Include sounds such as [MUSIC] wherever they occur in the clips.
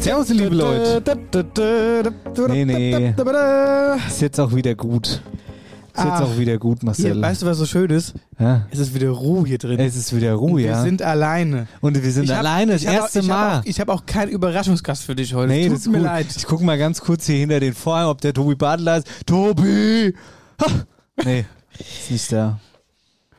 Servus, liebe Leute. Nee, nee. Ist jetzt auch wieder gut. Ist jetzt Ach, auch wieder gut, Marcel. Hier, weißt du, was so schön ist? ja? Es ist wieder Ruhe hier drin. Es ist wieder Ruhe, wir ja. sind alleine. Und wir sind hab- alleine, das auch- erste ich auch, ich habe auch keinen Überraschungsgast für dich heute. nee, das tut ist mir gut. leid. Ich gucke mal ganz kurz hier hinter den Vorhang, ob der Tobi Badler ist. Tobi! Ha! Nee, ist nicht da.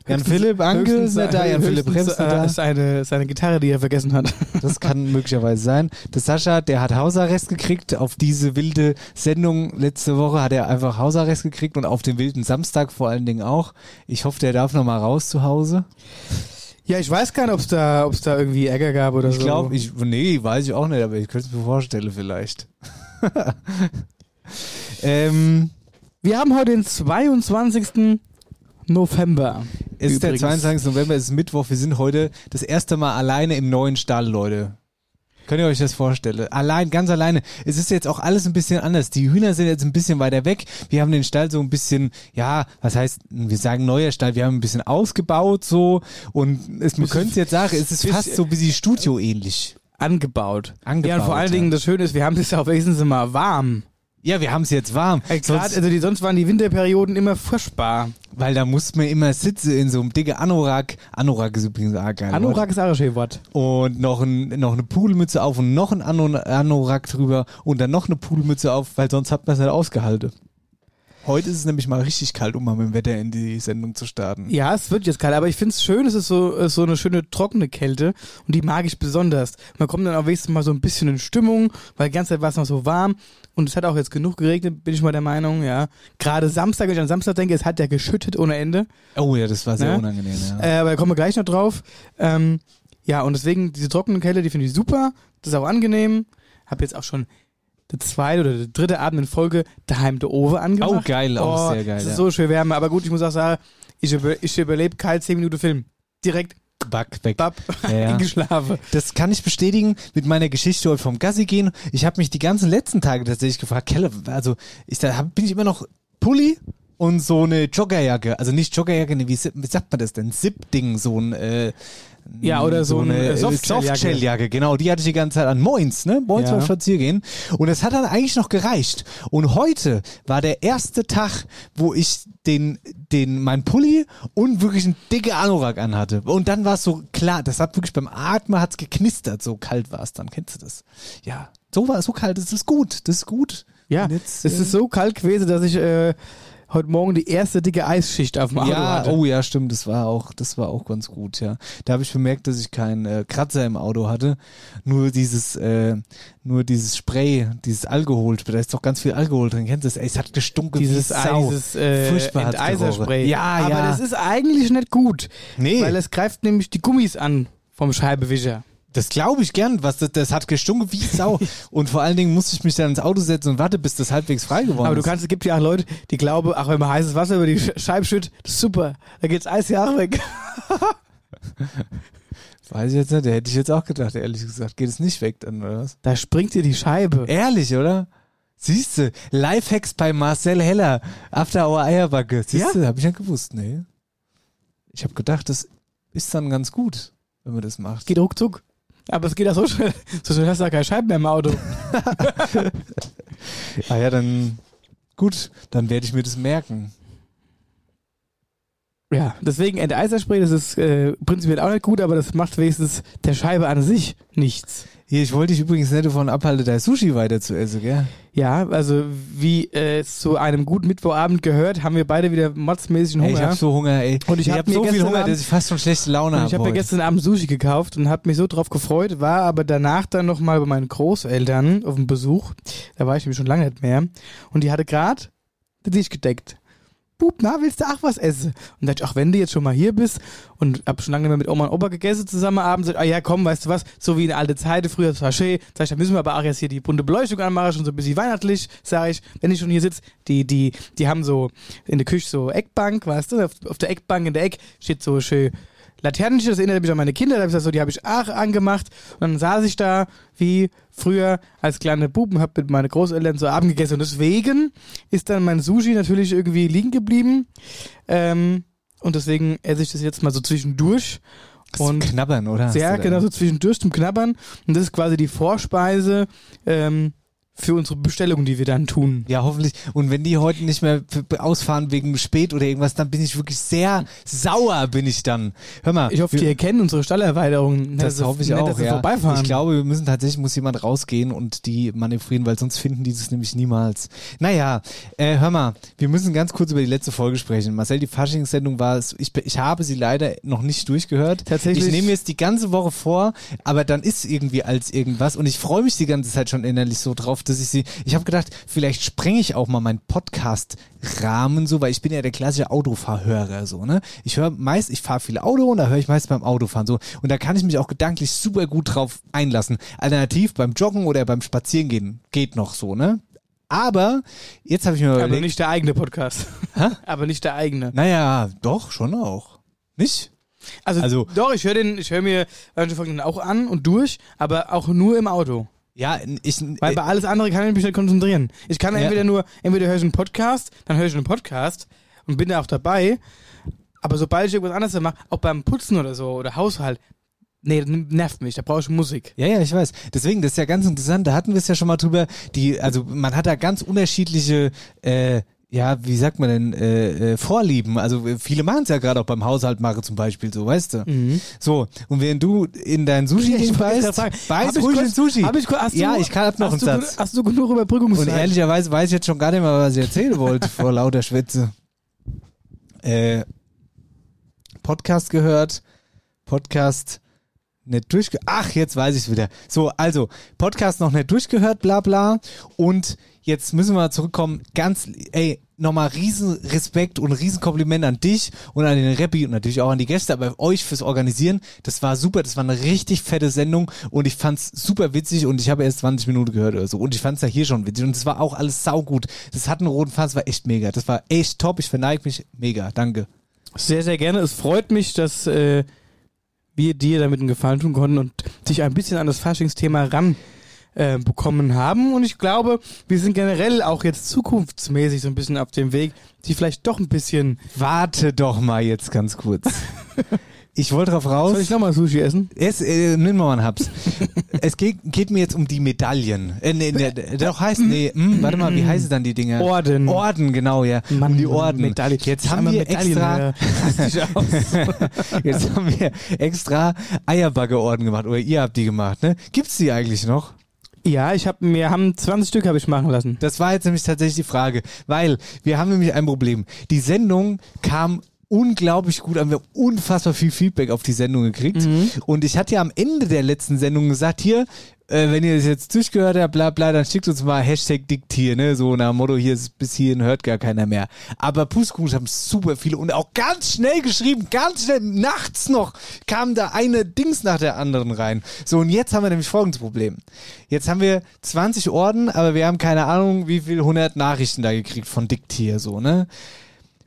Jan Philipp Anke ist nicht da, Jan Philipp Rems ist da. ist eine, seine Gitarre, die er vergessen hat. [LAUGHS] Das kann möglicherweise sein. Der Sascha, der hat Hausarrest gekriegt. Auf diese wilde Sendung letzte Woche hat er einfach Hausarrest gekriegt und auf den wilden Samstag vor allen Dingen auch. Ich hoffe, der darf noch mal raus zu Hause. ja, ich weiß gar nicht, ob es da, ob's da irgendwie Ärger gab oder Ich so. glaube, ich, nee, weiß ich auch nicht, aber ich könnte es mir vorstellen vielleicht. [LAUGHS] ähm, Wir haben heute den 22. November. Es ist der Übrigens. 22. November, es ist Mittwoch. Wir sind heute das erste Mal alleine im neuen Stall, Leute. Könnt ihr euch das vorstellen? Allein, ganz alleine. Es ist jetzt auch alles ein bisschen anders. Die Hühner sind jetzt ein bisschen weiter weg. Wir haben den Stall so ein bisschen, ja, was heißt, wir sagen neuer Stall, wir haben ein bisschen ausgebaut so und es, man könnte jetzt sagen, es ist fast so wie die Studio ähnlich. Angebaut. Angebaut, Ja, und vor allen. Dingen, das Schöne ist, wir haben es ja auch wenigstens immer warm. Ja, wir haben es jetzt warm. Ey, grad, Sonst- also die, sonst waren die Winterperioden immer furchtbar. Weil da muss man immer sitzen in so einem dicke Anorak. Anorak ist übrigens auch geil. Anorak ist auch ein schönes Wort. Und noch, ein, noch eine Pudelmütze auf und noch ein Ano- Anorak drüber und dann noch eine Pudelmütze auf, weil sonst hat man es nicht ausgehalten. Heute ist es nämlich mal richtig kalt, um mal mit dem Wetter in die Sendung zu starten. Ja, es wird jetzt kalt, aber ich finde es schön, es ist so, ist so eine schöne trockene Kälte und die mag ich besonders. Man kommt dann auch wenigstens mal so ein bisschen in Stimmung, weil die ganze Zeit war es noch so warm und es hat auch jetzt genug geregnet, bin ich mal der Meinung, ja. Gerade Samstag, wenn ich an Samstag denke, es hat ja geschüttet ohne Ende, Oh ja, das war sehr Ja? unangenehm, ja. äh, aber da kommen wir gleich noch drauf. Ähm, ja, und deswegen diese trockene Kälte, die finde ich super, das ist auch angenehm. Hab jetzt auch schon der zweite oder der dritte Abend in Folge daheim der Oven angemacht. Oh, geil, auch Oh, sehr geil, Das ist ja. so schön Wärme, aber gut, ich muss auch sagen, ich, über, ich überlebe kalt 10 Minuten Film. Direkt Back weg. Bab, Ja, geschlafen. [LAUGHS] Das kann ich bestätigen mit meiner Geschichte heute vom Gassi gehen. Ich habe mich die ganzen letzten Tage tatsächlich gefragt, Kelle, also ich, da hab, bin ich immer noch Pulli und so eine Joggerjacke. Also nicht Joggerjacke, wie, wie sagt man das denn? Zip-Ding, so ein äh, Ja, oder so eine, äh, Softshelljacke. Genau, die hatte ich die ganze Zeit an. Moins, ne? Moins Ja. beim Spaziergehen. Und das hat dann eigentlich noch gereicht. Und heute war der erste Tag, wo ich den, den, mein Pulli und wirklich einen dicke Anorak anhatte. Und dann war es so klar, das hat wirklich beim Atmen hat's geknistert, so kalt war es dann. Kennst du das? Ja. So war so kalt, das ist gut, das ist gut. Ja, jetzt, es äh, ist so kalt gewesen, dass ich äh, heute Morgen die erste dicke Eisschicht auf dem Auto ja, hatte. oh ja, stimmt, das war auch, das war auch ganz gut, ja. Da habe ich bemerkt, dass ich keinen äh, Kratzer im Auto hatte, nur dieses, äh, nur dieses Spray, dieses Alkohol, da ist doch ganz viel Alkohol drin, kennst du das? Ey, es hat gestunken Dieses, wie Sau. dieses äh, Furchtbar hat's Enteiserspray. gerochen. Ja, Aber ja. das ist eigentlich nicht gut, nee, weil es greift nämlich die Gummis an vom Scheibewischer. Das glaube ich gern, was das, das hat gestunken wie Sau. [LAUGHS] Und vor allen Dingen musste ich mich dann ins Auto setzen und warte, bis das halbwegs frei geworden Aber du ist. kannst, es gibt ja auch Leute, die glauben, ach, wenn man heißes Wasser über die Sch- Scheibe schüttet, ist super, da geht's Eis ja auch weg. [LAUGHS] Weiß ich jetzt nicht, der hätte ich jetzt auch gedacht, ehrlich gesagt. Geht es nicht weg dann, oder was? Da springt dir die Scheibe. Ehrlich, oder? Siehst du, Lifehacks bei Marcel Heller, After Hour Eierbacke. Siehst du, hab ich ja gewusst, nee. Ich habe gedacht, das ist dann ganz gut, wenn man das macht. Geht ruckzuck. Aber es geht ja so schnell. So schnell hast du ja keine Scheiben mehr im Auto. [LAUGHS] Ah ja, dann gut, dann werde ich mir das merken. Ja, deswegen Enteiserspray, das ist äh, prinzipiell auch nicht gut, aber das macht wenigstens der Scheibe an sich nichts. Hier, ich wollte dich übrigens nicht davon abhalten, dein Sushi weiter zu essen, gell? Ja, also wie äh, es zu einem guten Mittwochabend gehört, haben wir beide wieder motzmäßigen Hunger. Ey, ich hab so Hunger, ey. Und ich hab hab mir so viel Hunger, Abend- dass ich fast schon schlechte Laune habe. ich habe mir gestern Abend Sushi gekauft und habe mich so drauf gefreut, war aber danach dann nochmal bei meinen Großeltern auf dem Besuch. Da war ich nämlich schon lange nicht mehr. Und die hatte gerade den Tisch gedeckt. Bub, na, willst du auch was essen? Und dachte ich, ach, wenn du jetzt schon mal hier bist und hab schon lange nicht mehr mit Oma und Opa gegessen zusammen abends, sag, ah ja, komm, weißt du was, so wie in alte Zeiten, früher, das war schön, sag ich, da müssen wir aber auch jetzt hier die bunte Beleuchtung anmachen, schon so ein bisschen weihnachtlich, sag ich, wenn ich schon hier sitze, die, die, die haben so in der Küche so Eckbank, weißt du, auf, auf der Eckbank in der Eck steht so schön Laternenlicht, das erinnert mich an meine Kinder, da hab ich gesagt, so, die habe ich auch angemacht. Und dann saß ich da wie früher als kleine Buben, hab mit meinen Großeltern so Abend gegessen. Und deswegen ist dann mein Sushi natürlich irgendwie liegen geblieben. Ähm, und deswegen esse ich das jetzt mal so zwischendurch. Zum und Knabbern, oder? Da- genau so zwischendurch zum Knabbern. Und das ist quasi die Vorspeise ähm, für unsere Bestellung, die wir dann tun. Ja, hoffentlich. Und wenn die heute nicht mehr ausfahren wegen spät oder irgendwas, dann bin ich wirklich sehr sauer, bin ich dann. Hör mal. Ich hoffe, die wir- erkennen unsere Stallerweiterung. das Nicht, hoffe ich nicht, auch, ja. vorbeifahren. Ich glaube, wir müssen tatsächlich, muss jemand rausgehen und die manövrieren, weil sonst finden die das nämlich niemals. Naja, äh, hör mal, wir müssen ganz kurz über die letzte Folge sprechen. Marcel, die Faschingssendung war es, ich, ich habe sie leider noch nicht durchgehört. Tatsächlich- Ich nehme jetzt die ganze Woche vor, aber dann ist irgendwie als irgendwas und ich freue mich die ganze Zeit schon innerlich so drauf, dass ich sie, ich habe gedacht, vielleicht sprenge ich auch mal meinen Podcast-Rahmen so, weil ich bin ja der klassische Autofahrhörer so, ne? Ich höre meist, ich fahre viel Auto und da höre ich meist beim Autofahren so und da kann ich mich auch gedanklich super gut drauf einlassen. Alternativ beim Joggen oder beim Spazierengehen geht noch so, ne? Aber jetzt habe ich mir Aber überlegt, nicht der eigene Podcast. Hä? [LAUGHS] Aber nicht der eigene. naja, doch, schon auch. Nicht? Also, Also- doch, ich höre höre mir manche Folgen auch an und durch, aber auch nur im Auto. Ja, ich, Weil bei alles andere kann ich mich nicht konzentrieren. Ich kann Ja. entweder nur, entweder höre ich einen Podcast, dann höre ich einen Podcast und bin da auch dabei. Aber sobald ich irgendwas anderes mache, auch beim Putzen oder so oder Haushalt, nee, das nervt mich, da brauche ich Musik. Ja, ja, ich weiß. Deswegen, das ist ja ganz interessant. Da hatten wir es ja schon mal drüber. Die, also man hat da ganz unterschiedliche, äh, ja, wie sagt man denn, äh, äh, Vorlieben. Also äh, viele machen es ja gerade auch beim Haushalt mache zum Beispiel so, weißt du? So, und während du in dein Sushi [LAUGHS] Ich beißt, gerade sagen, beiß hab ich ruhig kurz- Sushi. Hab ich, hast ja, du, ich kann hab noch einen du, Satz. Hast du genug Überbrückungszeit? Und ehrlicherweise weiß ich jetzt schon gar nicht mehr, was ich erzählen wollte vor [LAUGHS] lauter Schwätze. Äh, Podcast gehört, Podcast nicht durchge... Ach, jetzt weiß ich es wieder. So, also, Podcast noch nicht durchgehört, bla bla. Und jetzt müssen wir zurückkommen. Ganz, ey, nochmal riesen Respekt und riesen Kompliment an dich und an den Rappi und natürlich auch an die Gäste, aber euch fürs Organisieren. Das war super, das war eine richtig fette Sendung und ich fand's super witzig und ich habe erst 20 Minuten gehört oder so und ich fand's ja hier schon witzig und es war auch alles saugut. Das hat einen roten Faden, es war echt mega. Das war echt top, ich verneige mich mega. Danke. Sehr, sehr gerne. Es freut mich, dass äh, wir dir damit einen Gefallen tun konnten und dich ein bisschen an das Faschingsthema ran äh, bekommen haben. Und ich glaube, wir sind generell auch jetzt zukunftsmäßig so ein bisschen auf dem Weg, die vielleicht doch ein bisschen. Warte doch mal jetzt ganz kurz. [LAUGHS] Ich wollte drauf raus. Soll ich nochmal Sushi essen? Es, äh, nimm mal einen Haps. [LAUGHS] es geht, geht mir jetzt um die Medaillen. Äh, nee, nee, [LAUGHS] doch heißt, nee, hm, warte mal, wie heißen dann die Dinger? Orden. Orden, genau, ja. Mann, um die Orden. Medaille. Jetzt haben wir extra, jetzt haben wir extra Eierbacke-Orden gemacht. Oder ihr habt die gemacht, ne? Gibt's die eigentlich noch? Ja, ich habe mir haben 20 Stück habe ich machen lassen. Das war jetzt nämlich tatsächlich die Frage, weil wir haben nämlich ein Problem. Die Sendung kam unglaublich gut an. Wir haben unfassbar viel Feedback auf die Sendung gekriegt. Und ich hatte ja am Ende der letzten Sendung gesagt, hier, äh, wenn ihr das jetzt durchgehört habt, bla bla, dann schickt uns mal Hashtag Diktier, ne? So nach dem Motto, hier ist bis hierhin hört gar keiner mehr. Aber Pustekuchen haben super viele und auch ganz schnell geschrieben, ganz schnell, nachts noch kam da eine Dings nach der anderen rein. So, und jetzt haben wir nämlich folgendes Problem. Jetzt haben wir 20 Orden, aber wir haben keine Ahnung, wie viel 100 Nachrichten da gekriegt von Diktier, so, ne?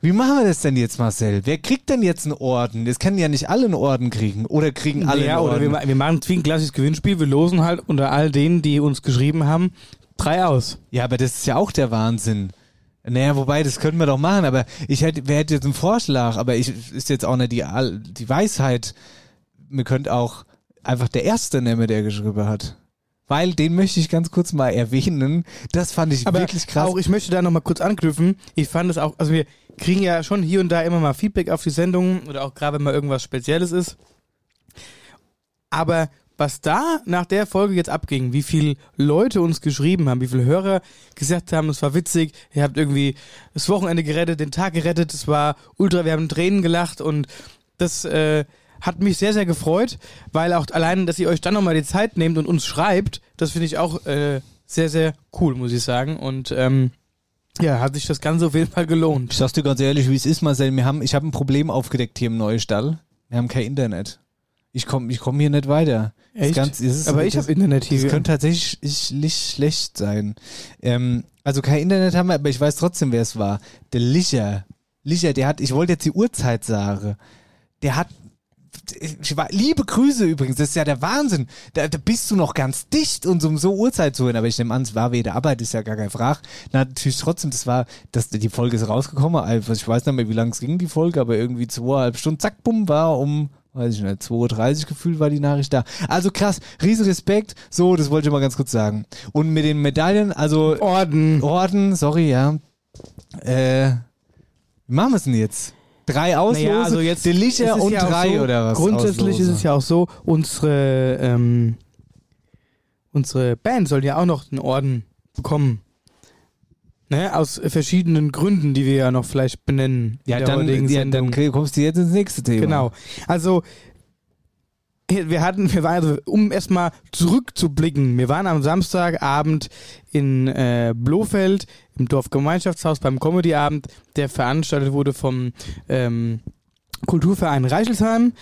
Wie machen wir das denn jetzt, Marcel? Wer kriegt denn jetzt einen Orden? Es können ja nicht alle einen Orden kriegen. Oder kriegen alle ja, einen oder Orden. wir, ma- wir machen wie ein klassisches Gewinnspiel. Wir losen halt unter all denen, die uns geschrieben haben, drei aus. Ja, aber das ist ja auch der Wahnsinn. Naja, wobei, das könnten wir doch machen, aber ich hätte, wer hätte jetzt einen Vorschlag, aber ich, ist jetzt auch nicht die, die Weisheit. Wir könnten auch einfach der Erste nehmen, der geschrieben hat. Weil, den möchte ich ganz kurz mal erwähnen. Das fand ich Aber wirklich krass. auch, ich möchte da nochmal kurz anknüpfen. Ich fand es auch, also wir kriegen ja schon hier und da immer mal Feedback auf die Sendung oder auch gerade wenn mal irgendwas Spezielles ist. Aber was da nach der Folge jetzt abging, wie viele Leute uns geschrieben haben, wie viele Hörer gesagt haben, es war witzig, ihr habt irgendwie das Wochenende gerettet, den Tag gerettet, es war ultra, wir haben Tränen gelacht und das äh, hat mich sehr, sehr gefreut, weil auch allein, dass ihr euch dann nochmal die Zeit nehmt und uns schreibt, das finde ich auch äh, sehr, sehr cool, muss ich sagen. Und ähm, ja, hat sich das Ganze auf jeden Fall gelohnt. Ich sag's dir ganz ehrlich, wie es ist, Marcel. Wir haben, ich habe ein Problem aufgedeckt hier im Neustall. Wir haben kein Internet. Ich komme ich komm hier nicht weiter. Echt? Ganz, Aber ich habe Internet hier. Das könnte tatsächlich ich- nicht schlecht sein. Ähm, also kein Internet haben wir, aber ich weiß trotzdem, wer es war. Der Licher. Licher, der hat, ich wollte jetzt die Uhrzeit sagen. Der hat, liebe Grüße übrigens, das ist ja der Wahnsinn. Da, da bist du noch ganz dicht, uns um so Uhrzeit zu hören. Aber ich nehme an, es war wegen der Arbeit, ist ja gar keine Frage. Na, natürlich trotzdem, das war, das, die Folge ist rausgekommen. Also ich weiß nicht mehr, wie lang es ging, die Folge, aber irgendwie zweieinhalb Stunden, zack, bumm, war um weiß ich nicht, 2.30 Uhr gefühlt war die Nachricht da. Also krass, riesen Respekt. So, das wollte ich mal ganz kurz sagen. Und mit den Medaillen, also Orden. Orden, sorry, ja. Äh, wie machen wir es denn jetzt? Drei Auslose, Naja, also jetzt, Licher ist und ja drei so, oder was? Grundsätzlich Auslose. ist es ja auch so, unsere, ähm, unsere Band soll ja auch noch den Orden bekommen. Ne? Aus verschiedenen Gründen, die wir ja noch vielleicht benennen. Ja, dann, ja, dann kommst du jetzt ins nächste Thema. Genau. Also, wir hatten, wir waren, also, um erstmal zurückzublicken, wir waren am Samstagabend in äh, Blofeld im Dorfgemeinschaftshaus beim Comedyabend, der veranstaltet wurde vom ähm, Kulturverein Reichelsheim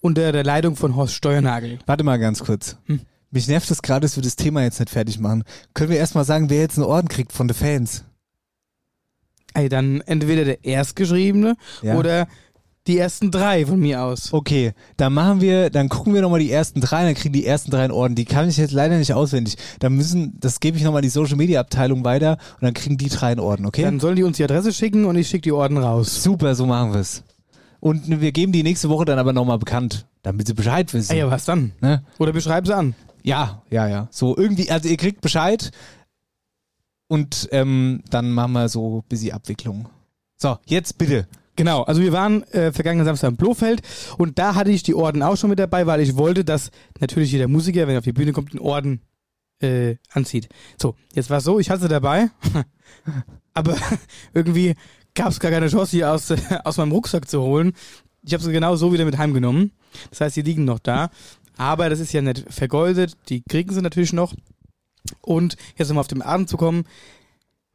unter der Leitung von Horst Steuernagel. Warte mal ganz kurz. Hm. Mich nervt es gerade, dass wir das Thema jetzt nicht fertig machen. Können wir erstmal sagen, wer jetzt einen Orden kriegt von den Fans? Ey, dann entweder der Erstgeschriebene Ja. oder die ersten drei von mir aus. Okay, dann machen wir, dann gucken wir nochmal die ersten drei, dann kriegen die ersten drei einen Orden. Die kann ich jetzt leider nicht auswendig. Dann müssen, das gebe ich nochmal die Social Media Abteilung weiter und dann kriegen die drei einen Orden, okay? Dann sollen die uns die Adresse schicken und ich schicke die Orden raus. Super, so machen wir es. Und wir geben die nächste Woche dann aber nochmal bekannt, damit sie Bescheid wissen. Ey, ja, was dann? Ne? Oder beschreib sie an. Ja, ja, ja. So irgendwie, also ihr kriegt Bescheid und ähm, dann machen wir so ein bisschen Abwicklung. So, jetzt bitte. Genau, also wir waren äh, vergangenen Samstag in Blofeld und da hatte ich die Orden auch schon mit dabei, weil ich wollte, dass natürlich jeder Musiker, wenn er auf die Bühne kommt, den Orden äh, anzieht. So, jetzt war es so, ich hatte sie dabei, [LAUGHS] aber [LAUGHS] irgendwie gab es gar keine Chance, die aus, äh, [LAUGHS] aus meinem Rucksack zu holen. Ich habe sie genau so wieder mit heimgenommen. Das heißt, die liegen noch da. Aber das ist ja nicht vergoldet, die kriegen sie natürlich noch. Und jetzt nochmal auf den Abend zu kommen,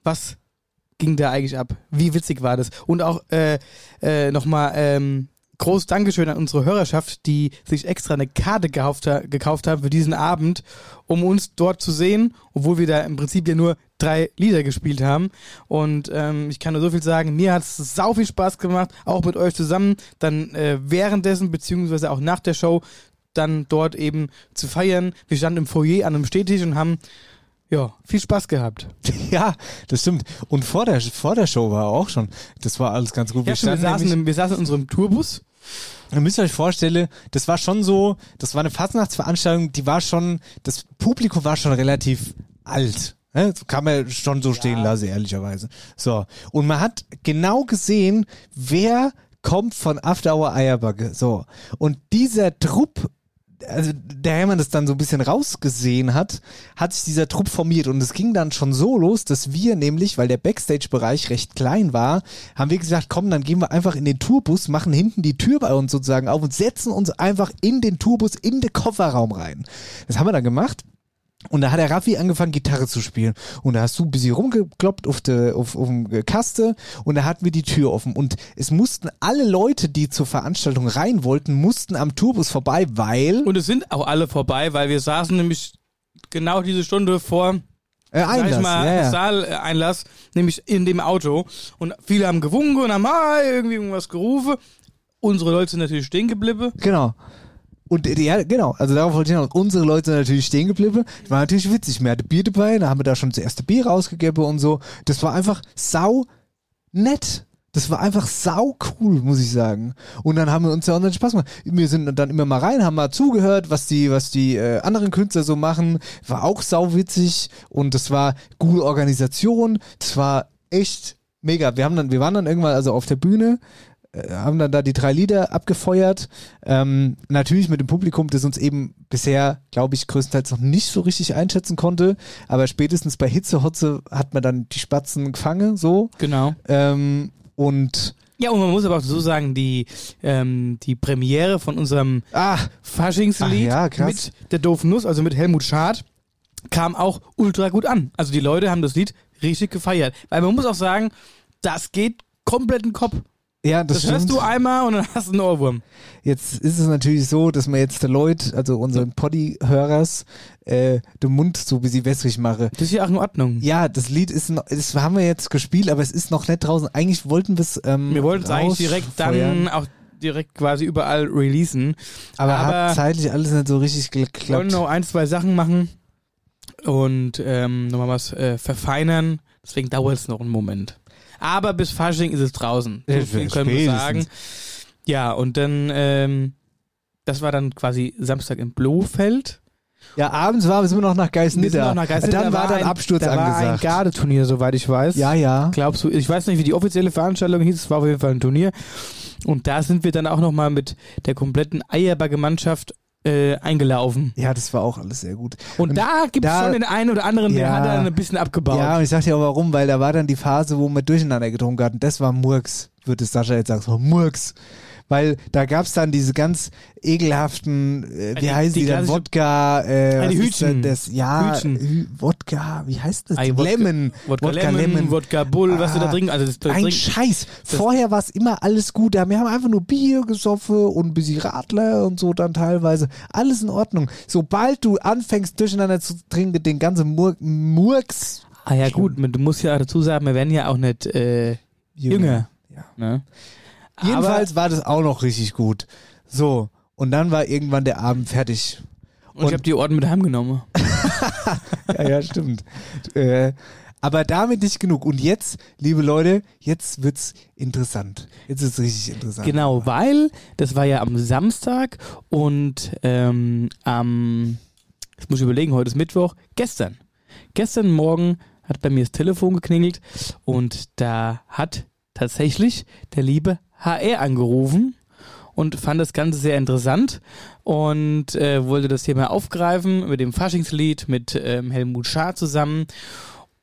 was ging da eigentlich ab? Wie witzig war das? Und auch äh, äh, nochmal ähm, groß Dankeschön an unsere Hörerschaft, die sich extra eine Karte gekauft, gekauft haben für diesen Abend, um uns dort zu sehen, obwohl wir da im Prinzip ja nur drei Lieder gespielt haben. Und ähm, ich kann nur so viel sagen, mir hat es sau viel Spaß gemacht, auch mit euch zusammen, dann äh, währenddessen, beziehungsweise auch nach der Show, dann dort eben zu feiern. Wir standen im Foyer an einem Stehtisch und haben ja, viel Spaß gehabt. [LAUGHS] Ja, das stimmt. Und vor der, vor der Show war auch schon, das war alles ganz gut. Ja, stimmt, wir, saßen im, wir saßen in unserem Tourbus. Ihr müsst euch vorstellen, das war schon so, das war eine Fastnachtsveranstaltung, die war schon, das Publikum war schon relativ alt. Ne? Kann man schon so stehen lassen, ehrlicherweise. So. Und man hat genau gesehen, wer kommt von After Hour Eierbacke. So. Und dieser Trupp, also der Hermann das dann so ein bisschen rausgesehen hat, hat sich dieser Trupp formiert und es ging dann schon so los, dass wir nämlich, weil der Backstage-Bereich recht klein war, haben wir gesagt, komm, dann gehen wir einfach in den Tourbus, machen hinten die Tür bei uns sozusagen auf und setzen uns einfach in den Tourbus, in den Kofferraum rein. Das haben wir dann gemacht. Und da hat der Raffi angefangen, Gitarre zu spielen. Und da hast du ein bisschen rumgekloppt auf der auf, auf dem Kaste und da hatten wir die Tür offen. Und es mussten alle Leute, die zur Veranstaltung rein wollten, mussten am Tourbus vorbei, weil Und es sind auch alle vorbei, weil wir saßen nämlich genau diese Stunde vor äh, sag ich Einlass, mal, ja, ja. Saaleinlass, nämlich in dem Auto. Und viele haben gewunken und haben ah, irgendwie irgendwas gerufen. Unsere Leute sind natürlich stehen geblieben. Genau. Und ja, genau, also darauf wollte ich noch. Unsere Leute sind natürlich stehen geblieben. War natürlich witzig. Hatten Bier dabei, da haben wir da schon das erste Bier rausgegeben und so. Das war einfach sau nett. Das war einfach sau cool, muss ich sagen. Und dann haben wir uns ja unseren Spaß gemacht. Wir sind dann immer mal rein, haben mal zugehört, was die, was die äh, anderen Künstler so machen. War auch sau witzig und das war gute Organisation. Das war echt mega. Wir haben dann, wir waren dann irgendwann also auf der Bühne haben dann da die drei Lieder abgefeuert. Ähm, natürlich mit dem Publikum, das uns eben bisher, glaube ich, größtenteils noch nicht so richtig einschätzen konnte. Aber spätestens bei Hitzehotze hat man dann die Spatzen gefangen, so. Genau. Ähm, und Ja, und man muss aber auch so sagen, die, ähm, die Premiere von unserem ah, Faschingslied ja, mit der doofen Nuss, also mit Helmut Schad, kam auch ultra gut an. Also die Leute haben das Lied richtig gefeiert. Weil man muss auch sagen, das geht komplett in den Kopf. Ja, das, Das, hörst du einmal und dann hast du einen Ohrwurm. Jetzt ist es natürlich so, dass man jetzt der Leute, also unseren Poddy-Hörers, äh, den Mund so ein bisschen wässrig mache. Das ist ja auch in Ordnung. Ja, das Lied ist das haben wir jetzt gespielt, aber es ist noch nicht draußen. Eigentlich wollten wir es ähm, Wir wollten es eigentlich direkt dann auch direkt quasi überall releasen. aber, aber- hat zeitlich alles nicht so richtig Wir wollen geklappt. noch ein, zwei Sachen machen und ähm, nochmal was äh, verfeinern. Deswegen dauert es noch einen Moment. Aber bis Fasching ist es draußen. So Ja, viel können wir sagen. Ja, und dann, ähm, das war dann quasi Samstag im Blofeld. Ja, abends waren wir wir noch nach Geisnitter. noch nach Geisnitter. Dann Da war dann Absturz da war ein angesagt. Gardeturnier, soweit ich weiß. ja, ja. Glaubst du, ich weiß nicht, wie die offizielle Veranstaltung hieß, es war auf jeden Fall ein Turnier. Und da sind wir dann auch nochmal mit der kompletten Eierbagge-Mannschaft äh, eingelaufen. Ja, das war auch alles sehr gut. Und, da gibt es schon den einen oder anderen, der Ja. hat dann ein bisschen abgebaut. Ja, und ich sag dir auch warum, weil da war dann die Phase, wo wir durcheinander getrunken hatten. Das war Murks, würde es Sascha jetzt sagen. So, Murks. Weil da gab's dann diese ganz ekelhaften, äh, wie Die- heißen die die, dann? Wodka, äh, Ah, die Hütchen. Das, ja, Hütchen. Hü Wodka, wie heißt das? Ei, Wodka- Lemon. Wodka, Lemon, Wodka Bull, was du da Ah, trinken. Also das, das Ein trink, Scheiß. Vorher war es immer alles gut. Wir haben einfach nur Bier gesoffen und ein bisschen Radler und so dann teilweise. Alles in Ordnung. Sobald du anfängst, durcheinander zu trinken, den ganzen Mur Murks. ah ja gut, du musst ja dazu sagen, wir werden ja auch nicht äh, jünger. Ja. Ne? Jedenfalls war das auch noch richtig gut. So. Und dann war irgendwann der Abend fertig. Aber, und ich habe die Orden mit heimgenommen. [LAUGHS] Ja, ja, stimmt. äh, aber damit nicht genug. Und jetzt, liebe Leute, jetzt wird's interessant. Jetzt ist es richtig interessant. Genau, weil das war ja am Samstag und ähm, am, jetzt muss ich überlegen, heute ist Mittwoch, gestern. Gestern Morgen hat bei mir das Telefon geklingelt und da hat tatsächlich der liebe HR angerufen und fand das Ganze sehr interessant und äh, wollte das Thema aufgreifen mit dem Faschingslied mit ähm, Helmut Schaar zusammen.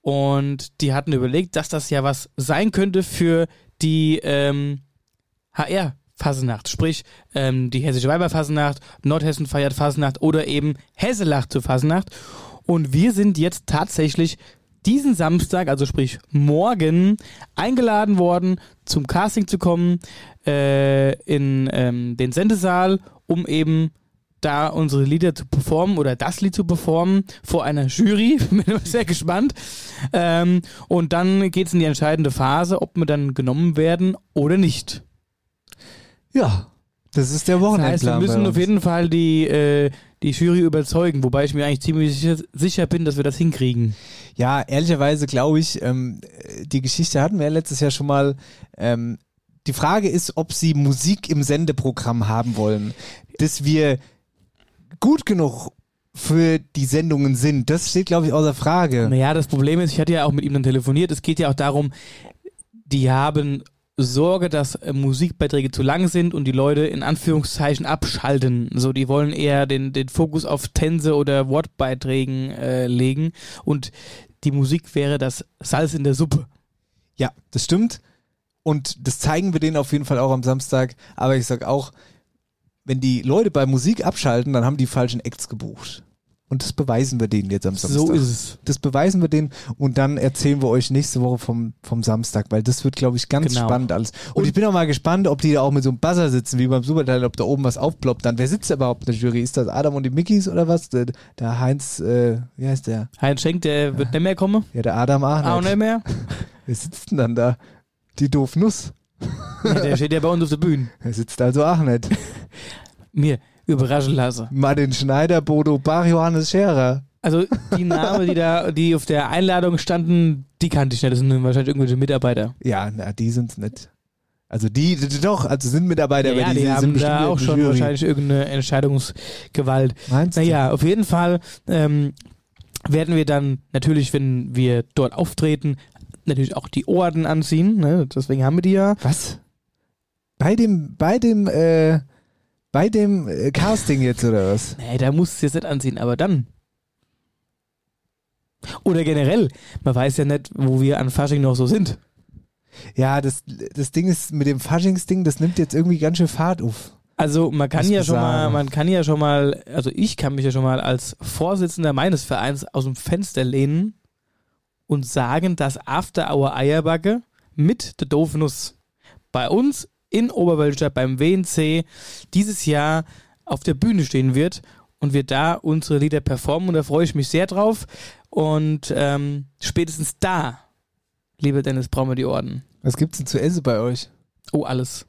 Und die hatten überlegt, dass das ja was sein könnte für die ähm, HR-Fasenacht. Sprich, ähm, die Hessische Weiberfasenacht, Nordhessen feiert Fasenacht oder eben Hesse lacht zur Fasenacht. Und wir sind jetzt tatsächlich diesen Samstag, also sprich morgen, eingeladen worden, zum Casting zu kommen äh, in ähm, den Sendesaal, um eben da unsere Lieder zu performen oder das Lied zu performen vor einer Jury. [LAUGHS] Bin immer sehr gespannt. Ähm, und dann geht's in die entscheidende Phase, ob wir dann genommen werden oder nicht. Ja. Das ist der Das Wochenendplan. heißt, wir müssen auf jeden Fall die, äh, die Jury überzeugen, wobei ich mir eigentlich ziemlich sicher, sicher bin, dass wir das hinkriegen. Ja, ehrlicherweise glaube ich, ähm, die Geschichte hatten wir ja letztes Jahr schon mal. Ähm, die Frage ist, ob sie Musik im Sendeprogramm haben wollen, dass wir gut genug für die Sendungen sind. Das steht, glaube ich, außer Frage. Naja, das Problem ist, ich hatte ja auch mit ihm dann telefoniert, es geht ja auch darum, die haben Sorge, dass äh, Musikbeiträge zu lang sind und die Leute in Anführungszeichen abschalten. So, die wollen eher den, den Fokus auf Tänze oder Wortbeiträgen äh, legen und die Musik wäre das Salz in der Suppe. Ja, das stimmt. Und das zeigen wir denen auf jeden Fall auch am Samstag. Aber ich sag auch, wenn die Leute bei Musik abschalten, dann haben die falschen Acts gebucht. Und das beweisen wir denen jetzt am Samstag. So ist es. Das beweisen wir denen und dann erzählen wir euch nächste Woche vom, vom Samstag, weil das wird, glaube ich, ganz Genau. spannend alles. Und, ich bin auch mal gespannt, ob die da auch mit so einem Buzzer sitzen, wie beim Superteil, ob da oben was aufploppt. Dann, wer sitzt da überhaupt in der Jury? Ist das Adam und die Mickeys oder was? Der, der Heinz, äh, wie heißt der? Heinz Schenk, der wird nicht mehr kommen. Ja, der Adam Auch Arnold. nicht mehr. [LAUGHS] Wer sitzt denn dann da? Die Doofnuss. Ja, der steht ja bei uns auf der Bühne. [LAUGHS] Er sitzt also auch nicht. [LAUGHS] Wir, überraschen lassen. Martin Schneider, Bodo Bach, Johannes Scherer. Also die Namen, die da, die auf der Einladung standen, die kannte ich nicht. Das sind wahrscheinlich irgendwelche Mitarbeiter. Ja, na, die sind's nicht. Also die, die doch, also sind Mitarbeiter, ja, aber die, die haben sind da auch schon Jury. wahrscheinlich irgendeine Entscheidungsgewalt. Meinst du? Naja, auf jeden Fall ähm, werden wir dann natürlich, wenn wir dort auftreten, natürlich auch die Orden anziehen. Ne? Deswegen haben wir die ja. Was? Bei dem, bei dem, äh, bei dem äh, Casting jetzt oder was? [LAUGHS] Nee, da muss es jetzt nicht anziehen, aber dann. Oder generell, man weiß ja nicht, wo wir an Fasching noch so sind. Ja, das, das Ding ist mit dem Faschingsding, das nimmt jetzt irgendwie ganz schön Fahrt auf. Also man kann ja schon mal, man kann ja schon mal, also ich kann mich ja schon mal als Vorsitzender meines Vereins aus dem Fenster lehnen und sagen, dass After Hour Eierbacke mit der Doofnuss bei uns in Oberwölstadt beim WNC dieses Jahr auf der Bühne stehen wird und wir da unsere Lieder performen und da freue ich mich sehr drauf und ähm, spätestens da, lieber Dennis, brauchen wir die Orden. Was gibt's denn zu essen bei euch? Oh, alles.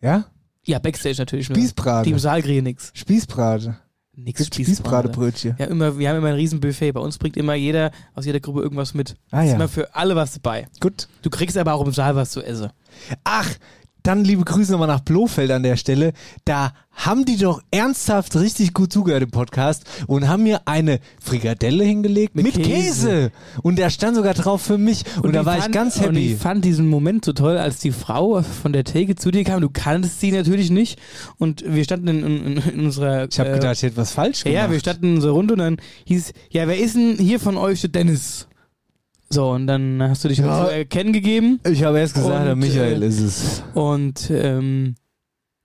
Ja? Ja, Backstage natürlich. Spießbrate. Die im Saal kriegen nix. Spießbrate. Nix. Spießbratebrötchen. Ja, immer, wir haben immer ein riesen Buffet. Bei uns bringt immer jeder aus jeder Gruppe irgendwas mit. Ah Ist ja. immer für alle was dabei. Gut. Du kriegst aber auch im Saal was zu essen. Ach, dann liebe Grüße nochmal nach Blofeld an der Stelle. Da haben die doch ernsthaft richtig gut zugehört im Podcast und haben mir eine Frikadelle hingelegt mit, Mit Käse. Käse. Und da stand sogar drauf für mich. Und, da war ich fand, ganz Und happy. ich fand diesen Moment so toll, als die Frau von der Theke zu dir kam. Du kanntest sie natürlich nicht. Und wir standen in, in, in unserer. Ich habe äh, gedacht, ich hätte was falsch gemacht. ja, wir standen in unserer Runde und dann hieß, ja, wer ist denn hier von euch der Dennis? So, und dann hast du dich Ja. zu erkennen gegeben. ich habe erst gesagt, Und, der Michael äh, ist es. Und ähm,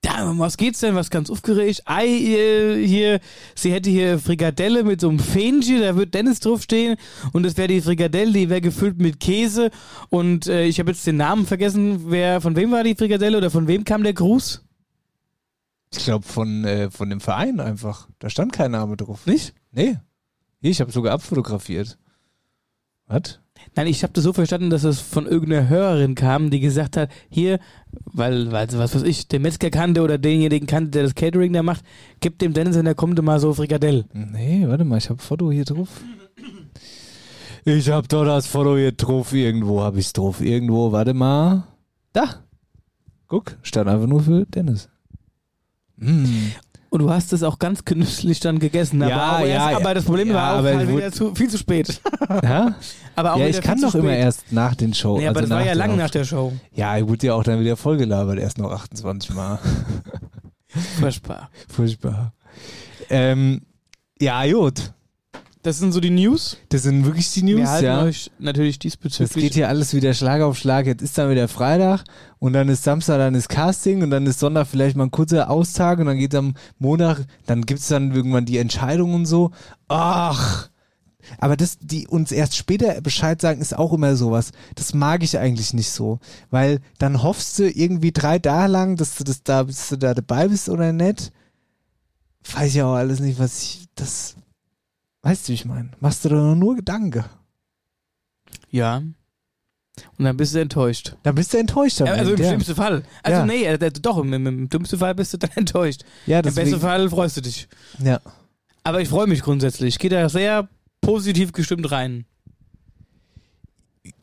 ja, um was geht's denn? Was ganz aufgeregt? Ei, äh, hier, sie hätte hier Frikadelle mit so einem Fähnchen, da wird Dennis draufstehen und das wäre die Frikadelle, die wäre gefüllt mit Käse und äh, ich habe jetzt den Namen vergessen, wer, von wem war die Frikadelle oder von wem kam der Gruß? Ich glaube von, äh, von dem Verein einfach. Da stand kein Name drauf. Nicht? Nee. Hier, ich habe sogar abfotografiert. Was? Nein, ich habe das so verstanden, dass es von irgendeiner Hörerin kam, die gesagt hat, hier, weil, weil was weiß ich, der Metzger kannte oder denjenigen kannte, der das Catering da macht, gibt dem Dennis, wenn er kommt, mal so Frikadelle. Nee, warte mal, ich habe Foto hier drauf. Ich habe doch das Foto hier drauf. Irgendwo habe ich es drauf. Irgendwo, warte mal. Da. Guck, stand einfach nur für Dennis. Mm. Und du hast es auch ganz genüsslich dann gegessen. Ja, aber, auch erst, ja, aber das Problem ja, war auch aber halt wieder zu, viel zu spät. [LAUGHS] Ja? aber auch ja, ich kann doch immer erst nach den Show. Ja, aber also das war ja lang nach der Show. Ja, ich wurde ja auch dann wieder vollgelabert. Erst noch 28 Mal. Furchtbar. [LAUGHS] Furchtbar. Ähm, ja, gut. Das sind so die News. Das sind wirklich die News, Wir halten ja. euch natürlich Das diesbezüglich. geht hier alles wieder Schlag auf Schlag. Jetzt ist dann wieder Freitag und dann ist Samstag, dann ist Casting und dann ist Sonntag vielleicht mal ein kurzer Austag und dann geht am Montag, dann gibt's dann irgendwann die Entscheidung und so. Ach. Aber das, die uns erst später Bescheid sagen, ist auch immer sowas. Das mag ich eigentlich nicht so. Weil dann hoffst du irgendwie drei Tage lang, dass du das da, bis du da dabei bist oder nicht. Weiß ich auch alles nicht, was ich, das, weißt du, wie ich meine? Machst du da nur Gedanken. ja. Und dann bist du enttäuscht. Dann bist du enttäuscht. am Ja, also im ja. schlimmsten Fall. Also Ja. nee, äh, doch, im, im dümmsten Fall bist du dann [LAUGHS] enttäuscht. Ja, Im besten Fall freust du dich. Ja. Aber ich freue mich grundsätzlich. Ich gehe da sehr positiv gestimmt rein.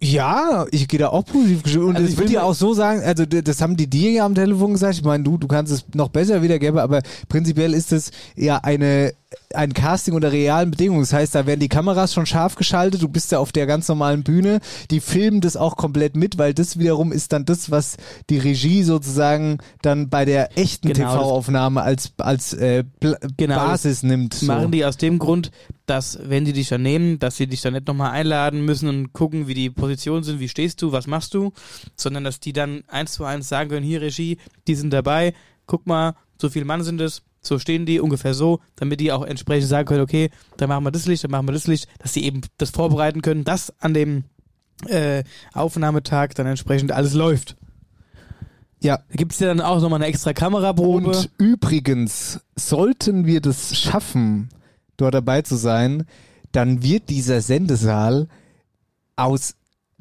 Ja, ich gehe da auch positiv gestimmt. Und Also ich will dir auch so sagen, also das haben die dir ja am Telefon gesagt. Ich meine, du, du kannst es noch besser wiedergeben, aber prinzipiell ist es ja eine, ein Casting unter realen Bedingungen. Das heißt, da werden die Kameras schon scharf geschaltet, du bist ja auf der ganz normalen Bühne. Die filmen das auch komplett mit, weil das wiederum ist dann das, was die Regie sozusagen dann bei der echten Genau, TV-Aufnahme als, als äh, Genau, Basis nimmt. So. Machen die aus dem Grund, dass, wenn die dich dann nehmen, dass sie dich dann nicht nochmal einladen müssen und gucken, wie die Positionen sind, wie stehst du, was machst du, sondern dass die dann eins zu eins sagen können, hier Regie, die sind dabei, guck mal, so viele Mann sind es, so stehen die, ungefähr so, damit die auch entsprechend sagen können, okay, dann machen wir das Licht, dann machen wir das Licht, dass sie eben das vorbereiten können, dass an dem äh, Aufnahmetag dann entsprechend alles läuft. Ja. Da gibt es ja dann auch nochmal eine extra Kameraprobe. Und übrigens, sollten wir das schaffen, dort dabei zu sein, dann wird dieser Sendesaal aus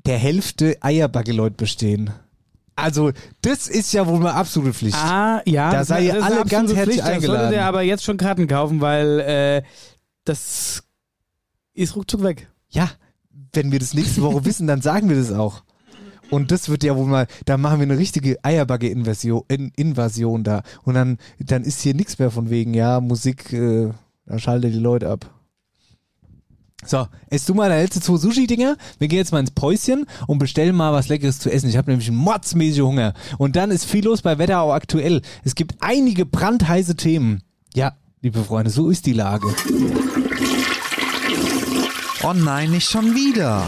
der Hälfte Eierbacke-Leute bestehen. Also, das ist ja wohl mal absolute Pflicht. Ah, ja. Da das sei ihr alle ganz herzlich Pflicht. Da eingeladen. solltet ihr aber jetzt schon Karten kaufen, weil äh, das ist ruckzuck weg. Ja, wenn wir das nächste Woche [LAUGHS] wissen, dann sagen wir das auch. Und das wird ja wohl mal, da machen wir eine richtige Eierbagge-Invasion In Invasion da. Und dann, dann ist hier nichts mehr von wegen, ja, Musik, äh, da schaltet die Leute ab. So, esst du mal deine letzte zwei Sushi-Dinger? Wir gehen jetzt mal ins Päuschen und bestellen mal was Leckeres zu essen. Ich habe nämlich mordsmäßig Hunger. Und dann ist viel los bei Wetterau aktuell. Es gibt einige brandheiße Themen. Ja, liebe Freunde, so ist die Lage. Oh nein, nicht schon wieder.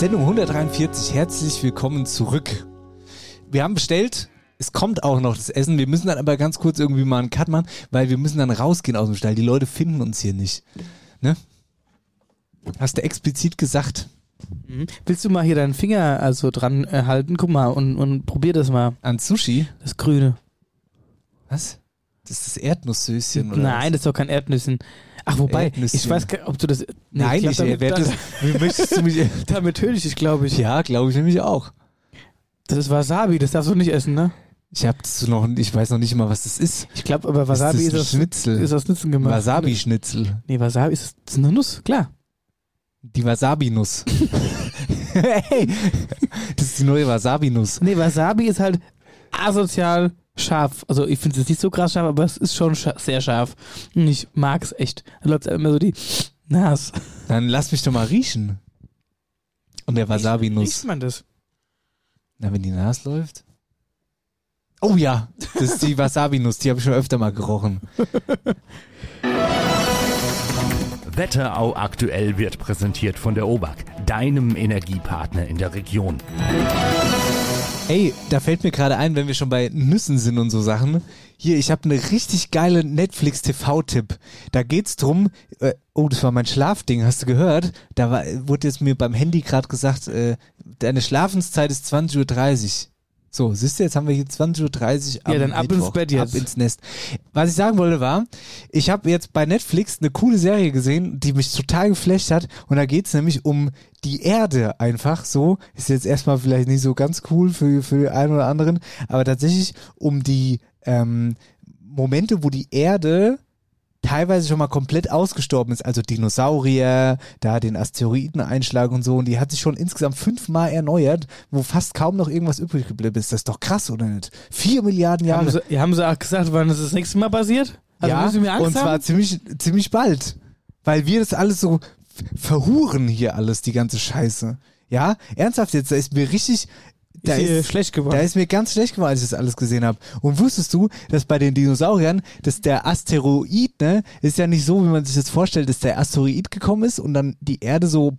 Sendung 143, herzlich willkommen zurück. Wir haben bestellt, es kommt auch noch das Essen, wir müssen dann aber ganz kurz irgendwie mal einen Cut machen, weil wir müssen dann rausgehen aus dem Stall. Die Leute finden uns hier nicht. Ne? Hast du explizit gesagt. Mhm. Willst du mal hier deinen Finger also dran äh, halten? Guck mal und, und probier das mal. An Sushi? Das Grüne. Was? Das ist das Erdnusssöschen, oder? Nein, das ist doch kein Erdnüssen. Ach, wobei, ich weiß gar nicht, ob du das. Nee, Nein, glaub, ich damit- das. [LAUGHS] Möchtest du mich. [LAUGHS] Damit töte ich dich, glaube ich. Ja, glaube ich nämlich auch. Das ist Wasabi, das darfst du nicht essen, ne? Ich habe das noch, ich weiß noch nicht mal, was das ist. Ich glaube, aber Wasabi ist ist, das aus, Schnitzel? ist aus Nüssen gemacht. Wasabi-Schnitzel. Nee, Wasabi ist, ist eine Nuss, klar. Die Wasabi-Nuss. [LAUGHS] hey, das ist die neue Wasabi-Nuss. Nee, Wasabi ist halt asozial scharf. Also ich finde es nicht so krass scharf, aber es ist schon scha sehr scharf. Und ich mag es echt. Da läuft immer so die Nas. Dann lass mich doch mal riechen. Und der Wasabi-Nuss. Riecht man das? Na, wenn die Nase läuft. Oh ja, das ist die Wasabi-Nuss, die habe ich schon öfter mal gerochen. Wetterau aktuell wird präsentiert von der OBAK, deinem Energiepartner in der Region. Ey, da fällt mir gerade ein, wenn wir schon bei Nüssen sind und so Sachen. Hier, ich habe eine richtig geile Netflix-TV-Tipp. Da geht's drum, äh, oh, das war mein Schlafding, hast du gehört? Da war, wurde jetzt mir beim Handy gerade gesagt, äh, deine Schlafenszeit ist 20.30 Uhr. So, siehst du, jetzt haben wir hier 20.30 Uhr am Ja, dann ab ins Mittwoch. Bett jetzt. Ab ins Nest. Was ich sagen wollte war, ich habe jetzt bei Netflix eine coole Serie gesehen, die mich total geflasht hat. Und da geht's nämlich um die Erde einfach so. Ist jetzt erstmal vielleicht nicht so ganz cool für, für den einen oder anderen, aber tatsächlich um die ähm, Momente, wo die Erde teilweise schon mal komplett ausgestorben ist, also Dinosaurier, da den Asteroideneinschlag und so, und die hat sich schon insgesamt fünfmal erneuert, wo fast kaum noch irgendwas übrig geblieben ist. Das ist doch krass, oder nicht? Vier Milliarden Jahre. Haben sie, haben sie auch gesagt, wann das das nächste Mal passiert? Also ja, und zwar haben? ziemlich, ziemlich bald. Weil wir das alles so verhuren hier alles, die ganze Scheiße. Ja, ernsthaft jetzt, da ist mir richtig, da ist, schlecht geworden. da ist mir ganz schlecht geworden, als ich das alles gesehen habe. Und wusstest du, dass bei den Dinosauriern, dass der Asteroid, ne, ist ja nicht so, wie man sich das vorstellt, dass der Asteroid gekommen ist und dann die Erde so,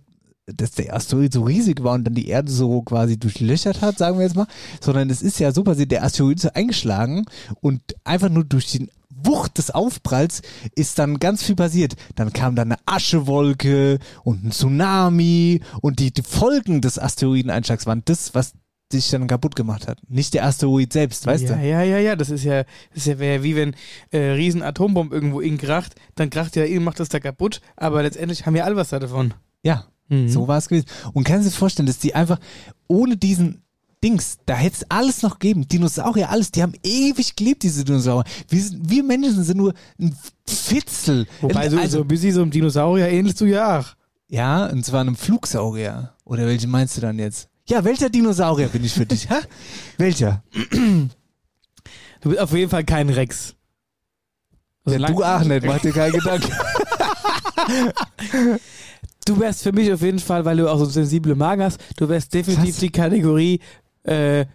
dass der Asteroid so riesig war und dann die Erde so quasi durchlöchert hat, sagen wir jetzt mal, sondern es ist ja so passiert, der Asteroid ist eingeschlagen und einfach nur durch die Wucht des Aufpralls ist dann ganz viel passiert. Dann kam dann eine Aschewolke und ein Tsunami und die, die Folgen des Asteroideneinschlags waren das, was dich dann kaputt gemacht hat. Nicht der Asteroid selbst, weißt ja, du? ja, ja, ja, das ist ja, das ist ja wie wenn äh, riesen Atombombe irgendwo in kracht, dann kracht ja ihn, macht das da kaputt, aber letztendlich haben ja alle was da davon. Ja, Mhm. so war es gewesen. Und kannst du dir vorstellen, dass die einfach ohne diesen Dings, da hätte es alles noch gegeben. Dinosaurier, alles, die haben ewig gelebt, diese Dinosaurier. Wir, sind, wir Menschen sind nur ein Fitzel. Wobei so, also, so ein bisschen so einem Dinosaurier ähnlich du ja auch. Ja, und zwar einem Flugsaurier. Oder welchen meinst du dann jetzt? Ja, welcher Dinosaurier bin ich für dich? Ha? Welcher? Du bist auf jeden Fall kein Rex. Also Ja, du auch nicht, mach dir keinen Gedanken. [LAUGHS] Du wärst für mich auf jeden Fall, weil du auch so einen sensiblen Magen hast, du wärst definitiv Was? die Kategorie äh,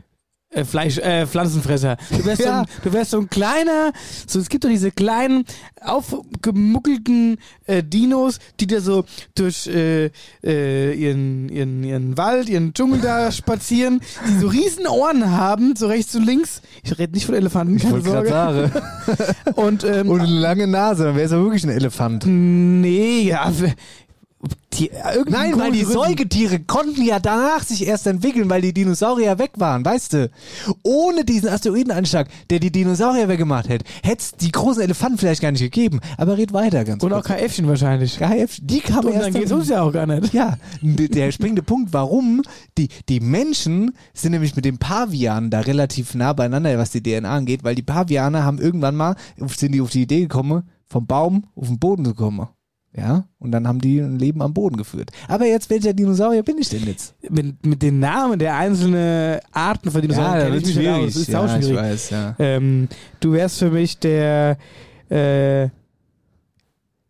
äh, Fleisch, äh, Pflanzenfresser. Du wärst, Ja. so, ein, du wärst so ein kleiner, so es gibt doch diese kleinen, aufgemuckelten äh, Dinos, die da so durch äh, äh, ihren, ihren, ihren Wald, ihren Dschungel da spazieren, die so riesen Ohren haben, so rechts und links. Ich rede nicht von Elefanten, keine Sorge. sagen. [LAUGHS] Und, ähm, Und eine lange Nase, dann wäre es ja wirklich ein Elefant. nee, ja, die, Nein, weil die Säugetiere konnten ja danach sich erst entwickeln, weil die Dinosaurier weg waren, weißt du? Ohne diesen Asteroideneinschlag, der die Dinosaurier weggemacht hätte, hätte es die großen Elefanten vielleicht gar nicht gegeben. Aber red weiter ganz Und auch kurz. KFchen wahrscheinlich. KF, die kamen Und erst dann geht's uns ja auch gar nicht. Ja, der springende Punkt, warum die, die Menschen sind nämlich mit den Pavianen da relativ nah beieinander, was die DNA angeht, weil die Paviane haben irgendwann mal, sind die auf die Idee gekommen, vom Baum auf den Boden zu kommen. Ja, und dann haben die ein Leben am Boden geführt. Aber jetzt, welcher Dinosaurier bin ich denn jetzt? Mit, mit den Namen der einzelnen Arten von Dinosauriern kenn ich mich nicht aus. Ist ja, auch schwierig. ich weiß, ja. Ähm, du wärst für mich der äh,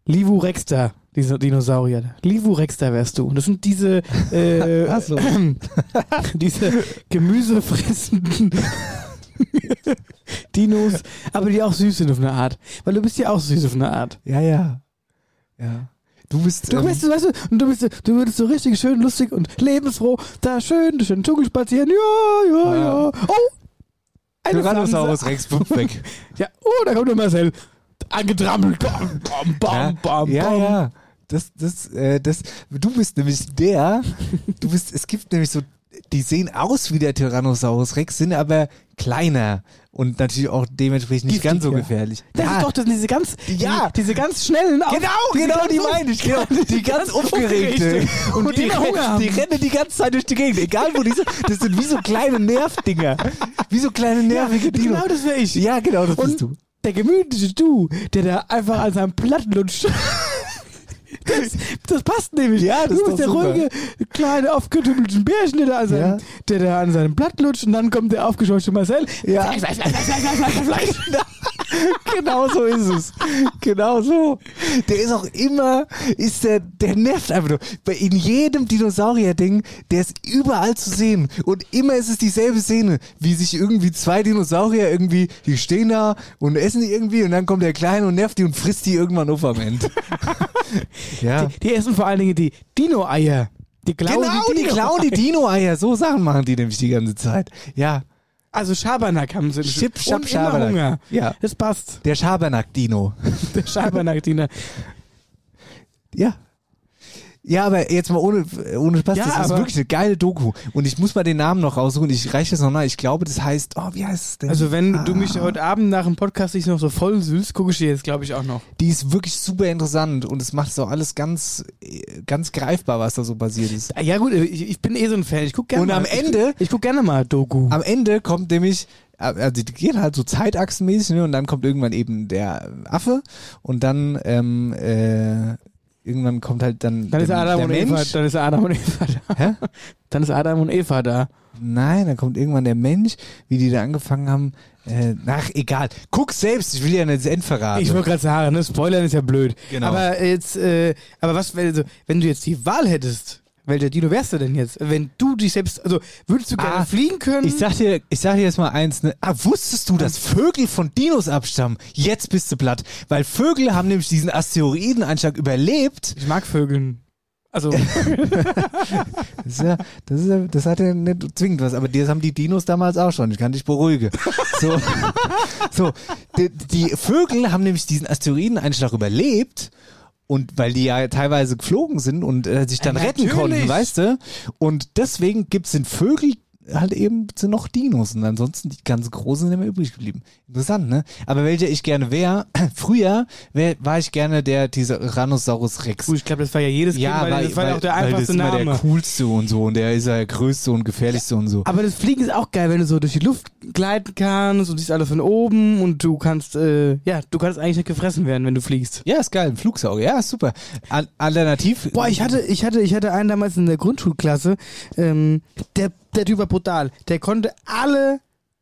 Livu Rexter, dieser Dinosaurier. Livu Rexter wärst du. Und das sind diese äh, [LAUGHS] Ach so. [CLEARS THROAT] diese gemüsefressenden [LAUGHS] Dinos, aber die auch süß sind auf eine Art. Weil du bist ja auch süß auf eine Art. Ja, ja. Ja. Du bist. Du ähm, bist, weißt du, du bist, du würdest so richtig schön lustig und lebensfroh da schön den Dschungel spazieren. Ja, ja, Ja. ja. Oh! Eine Tyrannosaurus. Rex, weg. [LAUGHS] Ja, oh, da kommt der Marcel. Angetrampelt. Bam, bam, bam, ja, bam, ja, bam. ja. Das, das, äh, das, du bist nämlich der, du bist, es gibt nämlich so, die sehen aus wie der Tyrannosaurus Rex, sind aber kleiner und natürlich auch dementsprechend nicht ganz so gefährlich. Das ja, ist doch das, sind diese ganz, Ja. die, diese ganz schnellen. Auf- Genau, genau, die meine ich. Genau, [LAUGHS] die ganz aufgeregte. Und, Und die die, Hunger die rennen die ganze Zeit durch die Gegend. Egal wo die sind. Das sind wie so kleine Nervdinger. Wie so kleine nervige Dinos. Genau, das wäre ich. Ja, genau, das Und bist du. der gemütliche Du, der da einfach an seinem Platt lutscht. Das, das passt nämlich. Ja, das du ist bist der super. ruhige, kleine, aufgetümmelte Bärchen, der da, an seinem, Ja. der da an seinem Blatt lutscht und dann kommt der aufgescheuchte Marcel. Ja. Fleisch, Fleisch, Fleisch. Genau so ist es. Genau so. Der ist auch immer, ist der, der nervt einfach nur. Bei in jedem Dinosaurier-Ding, der ist überall zu sehen. Und immer ist es dieselbe Szene, wie sich irgendwie zwei Dinosaurier irgendwie, die stehen da und essen die irgendwie und dann kommt der Kleine und nervt die und frisst die irgendwann auf am Ende. [LAUGHS] ja. Die, die essen vor allen Dingen die Dino-Eier. Die klauen Genau, die, die Dino klauen die Dino-Eier. So Sachen machen die nämlich die ganze Zeit. Ja. Also Schabernack haben sie. Schipp, Schab, und immer Schabernack. Hunger. Ja. Das passt. Der Schabernack-Dino. Der Schabernack-Diener. Ja. Ja, aber jetzt mal ohne, ohne Spaß, Ja, das ist wirklich eine geile Doku. Und ich muss mal den Namen noch raussuchen. Ich reiche das noch nach. Ich glaube, das heißt, oh, wie heißt es denn? Also wenn ah, du mich heute Abend nach dem Podcast dich noch so voll sühlst, gucke ich dir jetzt, glaube ich, auch noch. Die ist wirklich super interessant und es macht so alles ganz, ganz greifbar, was da so passiert ist. Ja gut, ich, ich bin eh so ein Fan. Ich guck gerne Und mal. am Ende- Ich, ich guck gerne mal Doku. Am Ende kommt nämlich, also die geht halt so zeitachsenmäßig, ne? Und dann kommt irgendwann eben der Affe und dann, ähm, äh, irgendwann kommt halt dann, Dann ist der, Adam der und Mensch. Eva, dann ist Adam und Eva da. Hä? [LAUGHS] Dann ist Adam und Eva da. Nein, dann kommt irgendwann der Mensch, wie die da angefangen haben. Äh, ach, egal. Guck selbst, ich will ja nicht das End verraten. Ich wollte gerade sagen, ne, Spoilern ist ja blöd. Genau. Aber jetzt, äh, aber was, also, wenn du jetzt die Wahl hättest, welcher Dino wärst du denn jetzt? Wenn du dich selbst, also würdest du gerne Ah, fliegen können? ich sag dir, ich sag dir jetzt mal eins, ne? Ah, wusstest du, dass Vögel von Dinos abstammen? Jetzt bist du platt. Weil Vögel haben nämlich diesen Asteroideneinschlag überlebt. ich mag Vögeln. Also, [LAUGHS] Das, ist ja, das, ist ja, das hat ja nicht zwingend was, aber das haben die Dinos damals auch schon. Ich kann dich beruhigen. So, [LAUGHS] so die, die Vögel haben nämlich diesen Asteroideneinschlag überlebt. Und weil die ja teilweise geflogen sind und äh, sich dann Ja, retten konnten, weißt du? Und deswegen gibt's den Vögel halt eben sind noch Dinos und ansonsten die ganz großen sind immer übrig geblieben. Interessant, ne? Aber welcher ich gerne wäre, [CLEARS THROAT] früher wär, war ich gerne der Tyrannosaurus Rex. ich glaube, das war ja jedes Kind, weil, das war ja auch der weil das einfachste immer Name. der coolste und so und der ist ja der größte und gefährlichste und so. Aber das Fliegen ist auch geil, wenn du so durch die Luft gleiten kannst und siehst alles von oben und du kannst, äh, ja, du kannst eigentlich nicht gefressen werden, wenn du fliegst. Ja, ist geil, ein Flugsauger, ja, super. Al alternativ. Boah, ich hatte, ich hatte, ich hatte einen damals in der Grundschulklasse, ähm, der, der Typ war brutal. Der konnte alle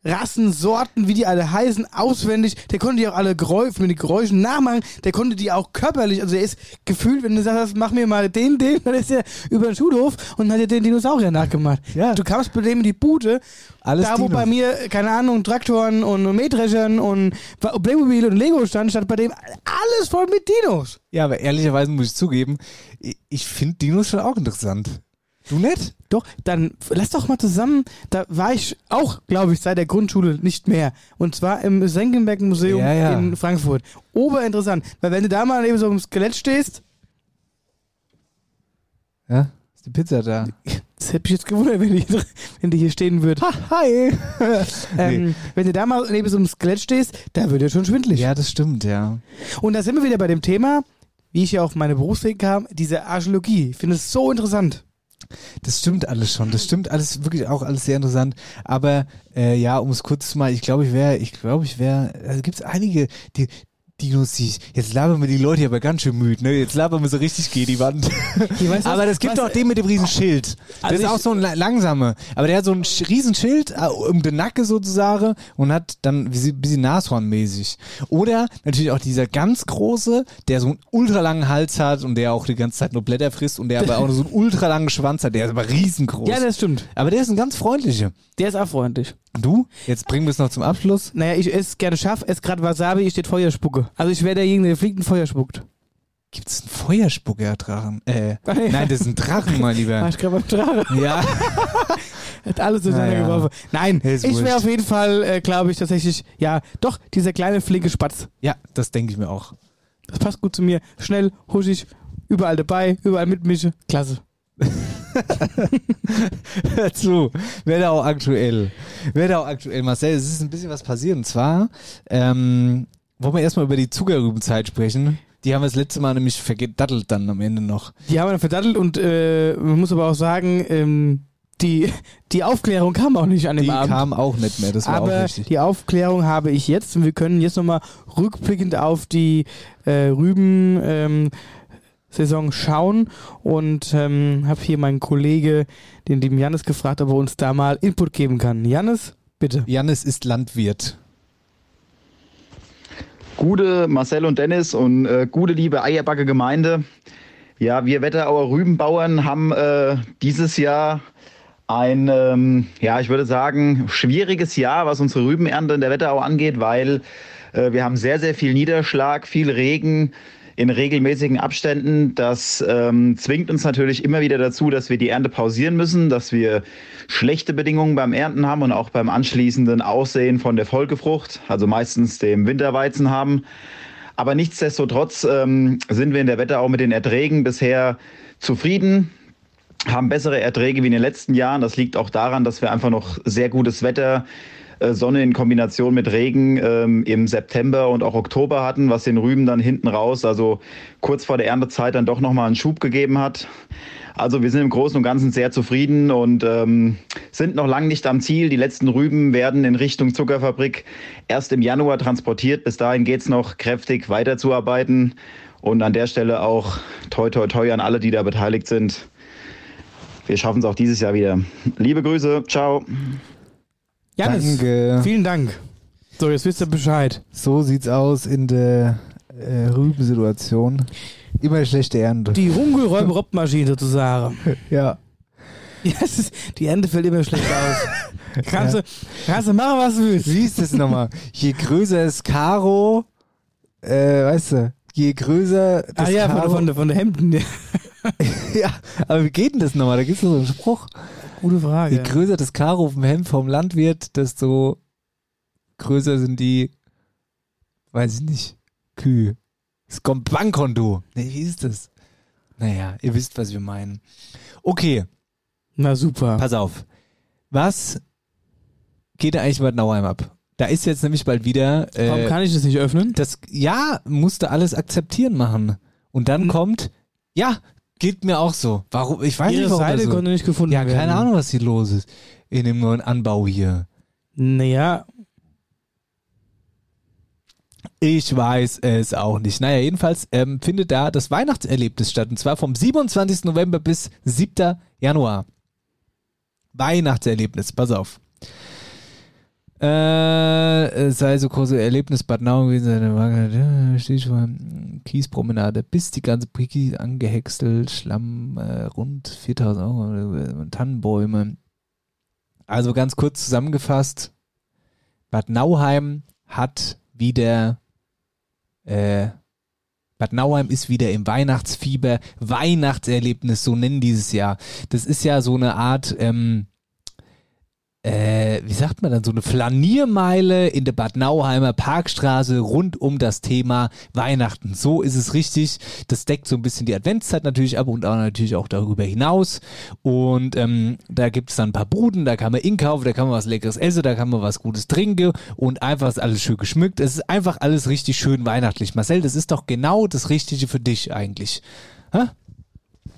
Rassen, Sorten, wie die alle heißen, auswendig. Der konnte die auch alle Geräusche, mit den Geräuschen nachmachen. Der konnte die auch körperlich, also er ist gefühlt, wenn du sagst, mach mir mal den, den, dann ist er über den Schulhof und hat dir den Dinosaurier nachgemacht. Ja. Du kamst bei dem in die Bude, Alles da wo Dinos. bei mir, keine Ahnung, Traktoren und Mähdreschern und Playmobil und Lego stand, stand bei dem alles voll mit Dinos. Ja, aber ehrlicherweise muss ich zugeben, ich- ich finde Dinos schon auch interessant. Du nicht? Doch, dann lass doch mal zusammen. Da war ich auch, glaube ich, seit der Grundschule nicht mehr. Und zwar im Senckenberg Museum Ja, ja. in Frankfurt. Oberinteressant. Weil wenn du da mal neben so einem Skelett stehst, Ja, ist die Pizza da. [LAUGHS] das hätte mich jetzt gewundert, wenn die, wenn die hier stehen würde. Hi. [LAUGHS] Ähm, [LAUGHS] Wenn du da mal neben so einem Skelett stehst, da wird ja schon schwindlig. Ja, das stimmt, ja. Und da sind wir wieder bei dem Thema, wie ich ja auf meine Berufsweg kam, diese Archäologie. Ich finde es so interessant. Das stimmt alles schon. Das stimmt alles wirklich auch alles sehr interessant. Aber äh, ja, um es kurz zu mal, ich glaube, ich wäre, ich glaube, ich wäre, also gibt es einige, die Dinos, jetzt labern wir die Leute hier aber ganz schön müde, ne? Jetzt labern wir so richtig gegen die Wand. [LAUGHS] Du aber was? das gibt auch den mit dem riesen Schild. Das Also ist auch so ein la- langsame. Aber der hat so ein Sch- riesen Schild äh, um den Nacke sozusagen und hat dann ein bisschen Nashornmäßig. Oder natürlich auch dieser ganz große, der so einen ultralangen Hals hat und der auch die ganze Zeit nur Blätter frisst und der aber auch so einen ultralangen Schwanz hat. Der ist aber riesengroß. Ja, das stimmt. aber der ist ein ganz freundlicher. Der ist auch freundlich. Du? Jetzt bringen wir es noch zum Abschluss. Naja, ich esse gerne scharf, esse gerade Wasabi, ich steht Feuer spucke. Also ich wäre derjenige, der fliegt und Feuer spuckt. Gibt es einen Feuerspucker-Drachen? Äh, Ah, [LAUGHS] ja. nein, das ist ein Drachen, mein War Lieber. ich gerade beim Drache. Ja. [LAUGHS] Hat alles durcheinander Naja. geworfen. Nein, Ist ich wäre auf jeden Fall, äh, glaube ich, tatsächlich, ja, doch, dieser kleine flinke Spatz. ja, das denke ich mir auch. Das passt gut zu mir. Schnell, huschig, überall dabei, überall mitmische. Klasse. [LAUGHS] [LAUGHS] Hör zu, werde auch aktuell. Werde auch aktuell, Marcel. Es ist ein bisschen was passiert. Und zwar ähm, wollen wir erstmal über die Zuckerrübenzeit sprechen. Die haben wir das letzte Mal nämlich vergedattelt dann am Ende noch. Die haben wir dann verdattelt und äh, man muss aber auch sagen, ähm, die, die Aufklärung kam auch nicht an dem Die Abend. kam auch nicht mehr, das war auch Aber richtig. die Aufklärung habe ich jetzt und wir können jetzt nochmal rückblickend auf die äh, Rüben ähm, Saison schauen und ähm, habe hier meinen Kollege, den lieben Jannis, gefragt, ob er uns da mal Input geben kann. Jannis, bitte. Jannis ist Landwirt. Gute Marcel und Dennis und äh, gute liebe Eierbacke Gemeinde. Ja, wir Wetterauer Rübenbauern haben äh, dieses Jahr ein, ähm, ja, ich würde sagen, schwieriges Jahr, was unsere Rübenernte in der Wetterau angeht, weil äh, wir haben sehr, sehr viel Niederschlag, viel Regen in regelmäßigen Abständen. Das ähm, zwingt uns natürlich immer wieder dazu, dass wir die Ernte pausieren müssen, dass wir schlechte Bedingungen beim Ernten haben und auch beim anschließenden Aussehen von der Folgefrucht, also meistens dem Winterweizen haben. Aber nichtsdestotrotz ähm, sind wir in der Wetterau mit den Erträgen bisher zufrieden, haben bessere Erträge wie in den letzten Jahren. Das liegt auch daran, dass wir einfach noch sehr gutes Wetter, Sonne in Kombination mit Regen ähm, im September und auch Oktober hatten, was den Rüben dann hinten raus, also kurz vor der Erntezeit dann doch nochmal einen Schub gegeben hat. Also wir sind im Großen und Ganzen sehr zufrieden und ähm, sind noch lange nicht am Ziel. Die letzten Rüben werden in Richtung Zuckerfabrik erst im Januar transportiert. Bis dahin geht's noch kräftig weiterzuarbeiten. Und an der Stelle auch toi toi toi an alle, die da beteiligt sind. Wir schaffen es auch dieses Jahr wieder. Liebe Grüße, ciao. Jannis, Danke. vielen Dank. So, jetzt wisst ihr Bescheid. So sieht's aus in der äh, Rübensituation. Immer schlechte Ernte. Die Hungelräuber-Rob-Maschine sozusagen. [LAUGHS] ja. Ja, es ist, die Ernte fällt immer schlecht aus. [LAUGHS] Kannst, du, kannst du machen, was du willst. Wie ist das nochmal? Je größer das Karo, äh, weißt du, je größer das Ah ja, von, Karo. von, der- von der Hemden. Ja. [LAUGHS] ja, aber wie geht denn das nochmal? Da gibt's doch so einen Spruch. Gute Frage. Je größer das Karo auf dem Hemd vom Landwirt, desto größer sind die, weiß ich nicht, Kühe. Das kommt Bankkonto. Nee, wie ist das? Naja, ihr wisst, was wir meinen. Okay, Na super. pass auf. Was geht da eigentlich bei Nauheim ab? Da ist jetzt nämlich bald wieder. Warum Äh, kann ich das nicht öffnen? das, ja, musste alles akzeptieren machen. Und dann Hm. kommt, ja, geht mir auch so. Warum? Ich weiß Ihre nicht, warum Seite so. konnte nicht gefunden Ja, werden. keine Ahnung, was hier los ist in dem neuen Anbau hier. Naja, Ich weiß es auch nicht. Naja, jedenfalls ähm, findet da das Weihnachtserlebnis statt. Und zwar vom 27. November bis 7. Januar. Weihnachtserlebnis, pass auf. Äh, es sei so große Erlebnis Bad Nau gewesen, seine Wagen, steht schon, Kiespromenade, bis die ganze Briki angehäckselt, Schlamm, äh, rund 4000 Euro, äh, Tannenbäume. Also ganz kurz zusammengefasst, Bad Nauheim hat wieder, äh, Bad Nauheim ist wieder im Weihnachtsfieber, Weihnachtserlebnis, so nennen dieses Jahr. Das ist ja so eine Art, ähm, äh, wie sagt man dann, so eine Flaniermeile in der Bad Nauheimer Parkstraße rund um das Thema Weihnachten. So ist es richtig. Das deckt so ein bisschen die Adventszeit natürlich ab und auch natürlich auch darüber hinaus. Und ähm, da gibt es dann ein paar Buden, da kann man inkaufen, da kann man was Leckeres essen, da kann man was Gutes trinken und einfach ist alles schön geschmückt. Es ist einfach alles richtig schön weihnachtlich. Marcel, das ist doch genau das Richtige für dich eigentlich. Hä?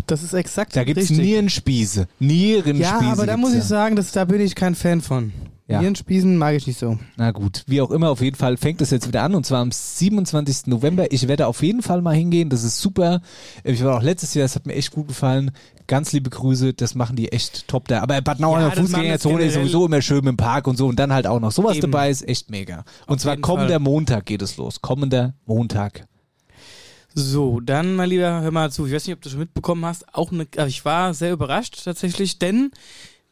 Das ist exakt Da gibt's richtig. Nierenspieße. Nierenspieße. Ja, aber da muss ich sagen, das, da bin ich kein Fan von. Ja. Nierenspießen mag ich nicht so. Na gut, wie auch immer, auf jeden Fall fängt das jetzt wieder an und zwar am 27. November. Ich werde auf jeden Fall mal hingehen, das ist super. Ich war auch letztes Jahr, das hat mir echt gut gefallen. Ganz liebe Grüße, das machen die echt top da. Aber Bad Nauheimer Ja, Fußgängerzone ist sowieso immer schön im Park und so und dann halt auch noch sowas Eben. dabei ist echt mega. Und Auf zwar kommender Fall. Montag geht es los. Kommender Montag. So, dann, mein Lieber, hör mal zu. Ich weiß nicht, ob du schon mitbekommen hast. Auch eine, also ich war sehr überrascht tatsächlich, denn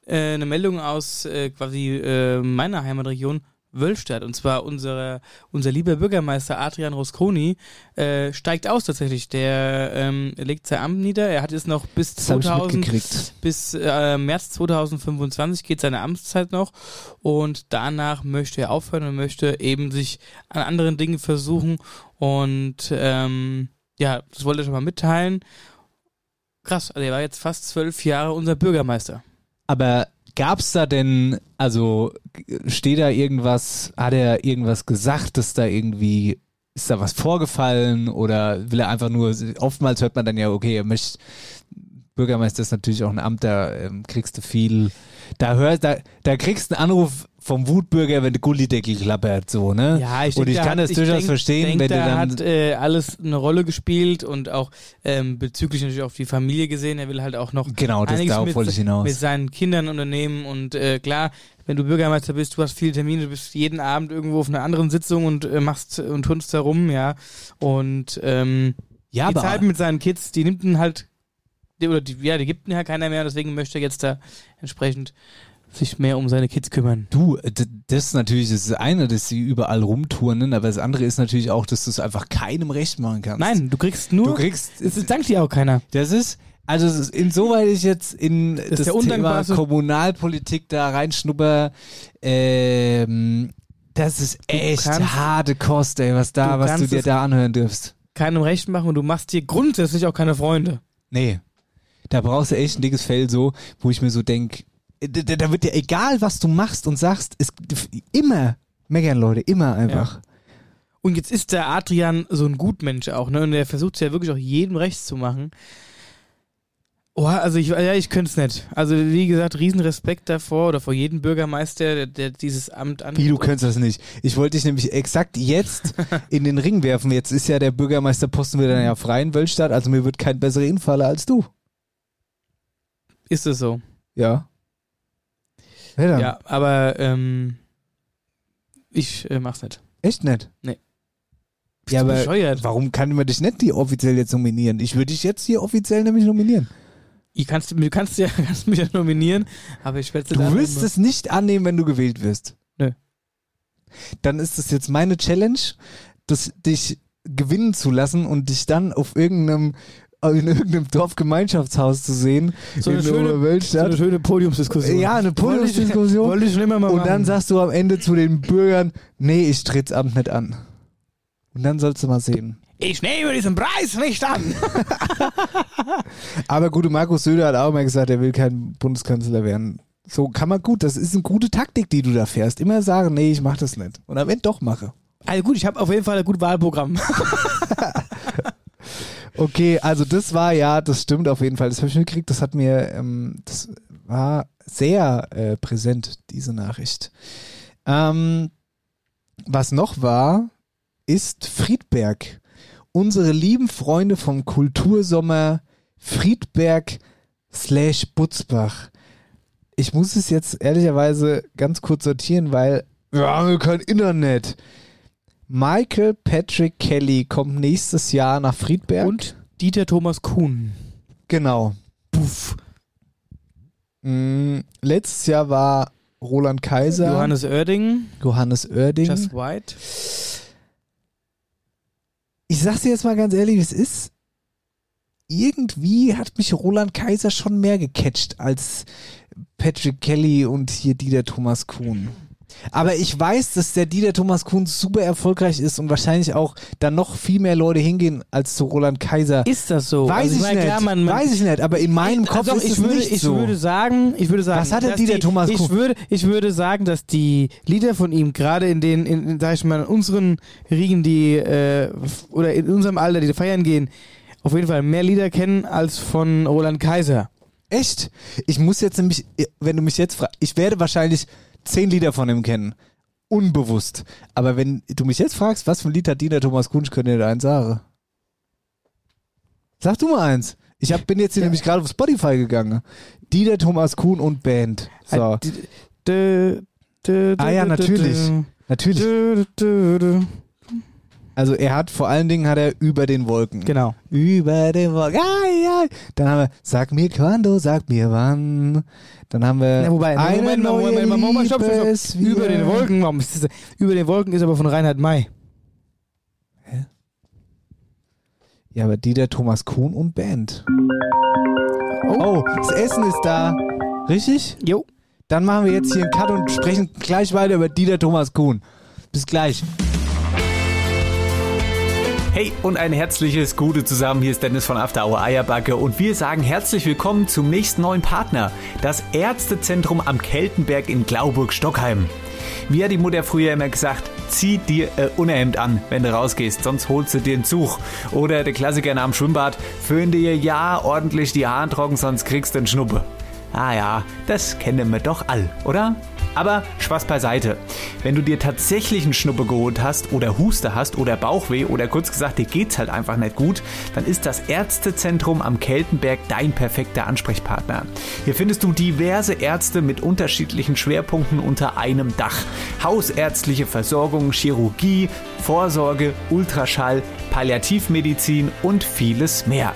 äh, eine Meldung aus äh, quasi äh, meiner Heimatregion Wölstadt. Und zwar unsere, unser lieber Bürgermeister Adrian Rosconi äh, steigt aus tatsächlich. Der ähm, legt sein Amt nieder. Er hat jetzt noch bis Das habe ich 2000 mitgekriegt. bis äh, März 2025 geht seine Amtszeit noch und danach möchte er aufhören und möchte eben sich an anderen Dingen versuchen und ähm, ja, das wollte er schon mal mitteilen. Krass, also er war jetzt fast zwölf Jahre unser Bürgermeister. Aber gab's da denn, also steht da irgendwas, hat er irgendwas gesagt, dass da irgendwie, ist da was vorgefallen oder will er einfach nur, oftmals hört man dann ja, okay, er möchte, Bürgermeister ist natürlich auch ein Amt, da ähm, kriegst du viel, da hörst, da, da kriegst du einen Anruf vom Wutbürger, wenn der Gullideckel klappert, so, ne? und ich kann das durchaus verstehen, denk, wenn da dann, hat äh, alles eine Rolle gespielt und auch ähm, bezüglich natürlich auf die Familie gesehen. Er will halt auch noch genau, das darauf mit, wollte ich hinaus. mit seinen Kindern unternehmen und äh, klar, wenn du Bürgermeister bist, du hast viele Termine, du bist jeden Abend irgendwo auf einer anderen Sitzung und äh, machst und turnst da rum, ja. Und ähm, ja, die Zeit mit seinen Kids, die nimmt ihn halt, die, oder die, ja, die gibt ihn ja keiner mehr, deswegen möchte er jetzt da entsprechend sich mehr um seine Kids kümmern. Du, d- das ist natürlich das eine, dass sie überall rumturnen, aber das andere ist natürlich auch, dass du es einfach keinem recht machen kannst. Nein, du kriegst nur, du kriegst, es dankt dir auch keiner. das ist, also ist insoweit ich jetzt in das, der Thema Kommunalpolitik da reinschnupper, ähm, das ist echt kannst- harte Kost, ey, was da, du was du dir da anhören dürfst. Keinem recht machen und du machst dir grundsätzlich auch keine Freunde. Nee. Da brauchst du echt ein dickes Fell so, wo ich mir so denk, da, da da wird dir egal, was du machst und sagst, es immer meckern Leute, immer einfach. Und jetzt ist der Adrian so ein Gutmensch auch, ne? Und er versucht es ja wirklich auch jedem recht zu machen. Oh, also ich, ja, ich könnte es nicht. Also wie gesagt, Riesenrespekt davor oder vor jedem Bürgermeister, der, der dieses Amt an. Wie, du könntest das nicht. Ich wollte dich nämlich exakt jetzt [LAUGHS] in den Ring werfen. Jetzt ist ja der Bürgermeisterposten wieder ja frei in Wölstadt, also mir wird kein besserer Infaller als du. Ist es so? Ja. Dann? Ja, aber ähm, ich äh, mach's nicht. Echt nicht? Nee. Ja, du aber bescheuert? warum kann man dich nicht die offiziell jetzt nominieren? Ich würde dich jetzt hier offiziell nämlich nominieren. Ich kannst, du kannst, ja, [LAUGHS] kannst mich ja nominieren, aber ich werde Du wirst es nicht annehmen, wenn du gewählt wirst. Nö. Dann ist es jetzt meine Challenge, das, dich gewinnen zu lassen und dich dann auf irgendeinem in irgendeinem Dorfgemeinschaftshaus zu sehen so eine, in schöne, so eine schöne Podiumsdiskussion. Ja, eine Podiumsdiskussion. Wollte ich schon immer mal Und machen. dann sagst du am Ende zu den Bürgern, nee, ich tritt's Amt nicht an. Und dann sollst du mal sehen. ich nehme diesen Preis nicht an. [LAUGHS] Aber gute Markus Söder hat auch mal gesagt, er will kein Bundeskanzler werden. So kann man gut, das ist eine gute Taktik, die du da fährst. Immer sagen, nee, ich mach das nicht. Und am Ende doch mache. Also gut, ich habe auf jeden Fall ein gutes Wahlprogramm. [LAUGHS] Okay, also das war ja, das stimmt auf jeden Fall. Das habe ich mitgekriegt, das hat mir, ähm, das war sehr äh, präsent, diese Nachricht. Ähm, was noch war, ist Friedberg. Unsere lieben Freunde vom Kultursommer Friedberg slash Butzbach. Ich muss es jetzt ehrlicherweise ganz kurz sortieren, weil Wir haben kein Internet. Michael Patrick Kelly kommt nächstes Jahr nach Friedberg. Und Dieter Thomas Kuhn. Genau. Puff. Mm, letztes Jahr war Roland Kaiser. Johannes Oerding. Johannes Oerding. Just White. Ich sag's dir jetzt mal ganz ehrlich, es ist. Irgendwie hat mich Roland Kaiser schon mehr gecatcht als Patrick Kelly und hier Dieter Thomas Kuhn. Aber ich weiß, dass der Dieter Thomas Kuhn super erfolgreich ist und wahrscheinlich auch dann noch viel mehr Leute hingehen als zu Roland Kaiser. Ist das so? Weiß Also ich meine, nicht. klar, man- man- weiß ich nicht, aber in meinem Kopf also ist ich es würde, nicht ich so. würde sagen, ich würde sagen, Was hat der Dieter die, Thomas ich Kuhn? würde, ich würde sagen, dass die Lieder von ihm gerade in den, in, in, sag ich mal, in unseren Riegen, die äh, oder in unserem Alter, die feiern gehen, auf jeden Fall mehr Lieder kennen als von Roland Kaiser. Echt? Ich muss jetzt nämlich, wenn du mich jetzt fragst, ich werde wahrscheinlich zehn Lieder von ihm kennen. Unbewusst. Aber wenn du mich jetzt fragst, was für ein Lied hat Dieter Thomas Kuhn, ich könnte dir da eins sagen. Sag du mal eins. Ich hab, bin jetzt hier nämlich gerade auf Spotify gegangen. Dieter Thomas Kuhn und Band. So. Äh, Ah ja, natürlich. Natürlich. Also er hat, vor allen Dingen hat er über den Wolken. Genau. Über den Wolken. Ja, ja. Dann haben wir, sag mir quando, sag mir wann. Dann haben wir, Ja, wobei, eine Moment, neue Moment, mal, Moment, stopp, stopp, Liebe stopp. ist Über den Wolken, warum ist das, über den Wolken ist aber von Reinhard May. Ja, aber Dieter Thomas Kuhn und Band. Oh, das Essen ist da. Richtig? Jo. Dann machen wir jetzt hier einen Cut und sprechen gleich weiter über Dieter Thomas Kuhn. Bis gleich. Hey und ein herzliches Gute zusammen. Hier ist Dennis von After Hour Eierbacke und wir sagen herzlich willkommen zum nächsten neuen Partner, das Ärztezentrum am Keltenberg in Glauburg-Stockheim. Wie hat die Mutter früher immer gesagt, zieh dir äh, Unterhemd an, wenn du rausgehst, sonst holst du dir einen Zug. Oder der Klassiker nach dem Schwimmbad, föhn dir ja ordentlich die Haare trocken, sonst kriegst du einen Schnuppe. Ah ja, das kennen wir doch all, oder? Aber Spaß beiseite. Wenn du dir tatsächlich einen Schnuppe geholt hast oder Huste hast oder Bauchweh oder kurz gesagt, dir geht's halt einfach nicht gut, dann ist das Ärztezentrum am Keltenberg dein perfekter Ansprechpartner. Hier findest du diverse Ärzte mit unterschiedlichen Schwerpunkten unter einem Dach. Hausärztliche Versorgung, Chirurgie, Vorsorge, Ultraschall, Palliativmedizin und vieles mehr.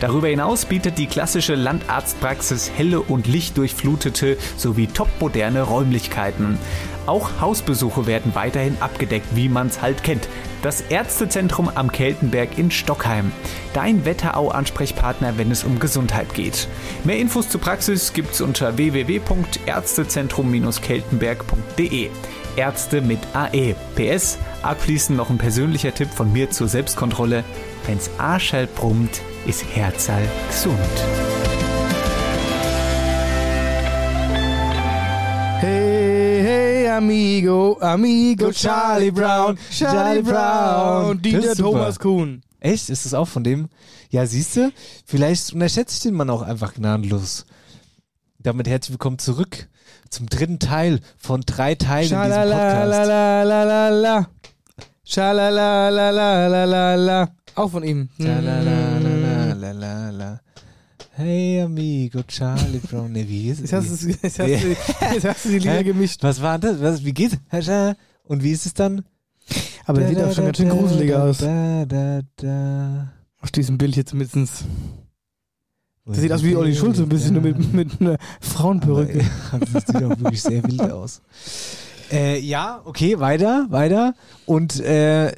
Darüber hinaus bietet die klassische Landarztpraxis helle und lichtdurchflutete sowie topmoderne Räumlichkeiten. Auch Hausbesuche werden weiterhin abgedeckt, wie man's halt kennt. Das Ärztezentrum am Keltenberg in Stockheim. Dein Wetterau-Ansprechpartner, wenn es um Gesundheit geht. Mehr Infos zur Praxis gibt's unter www.ärztezentrum-keltenberg.de. Ärzte mit AE. PS, abschließend noch ein persönlicher Tipp von mir zur Selbstkontrolle. Wenn's Arschall brummt, ist Herzall gesund. Hey, hey, amigo, amigo, Charlie Brown, Charlie Brown, Das Dieter. Thomas Kuhn. Echt? Ist das auch von dem? Ja, siehst du? Vielleicht unterschätze ich den Mann auch einfach gnadenlos. Damit herzlich willkommen zurück zum dritten Teil von drei Teilen in diesem Podcast. Schalalalalalala. Schalalalalalala. Auch von ihm. Hey amigo, Charlie Brown. Nee, wie ist es? [LAUGHS] Jetzt du, jetzt, du, jetzt hast du [LAUGHS] die Lieder gemischt. Was war das? Was, wie geht's? Und wie ist es dann? Aber der sieht auch schon ganz schön gruseliger aus. Da, da, da. Auf diesem Bild hier zumindest. Das sieht aus wie Olli Schulz, ein bisschen nur mit, mit einer Frauenperücke. Das sieht auch wirklich sehr wild aus. Äh, ja, okay, weiter, weiter. Und äh,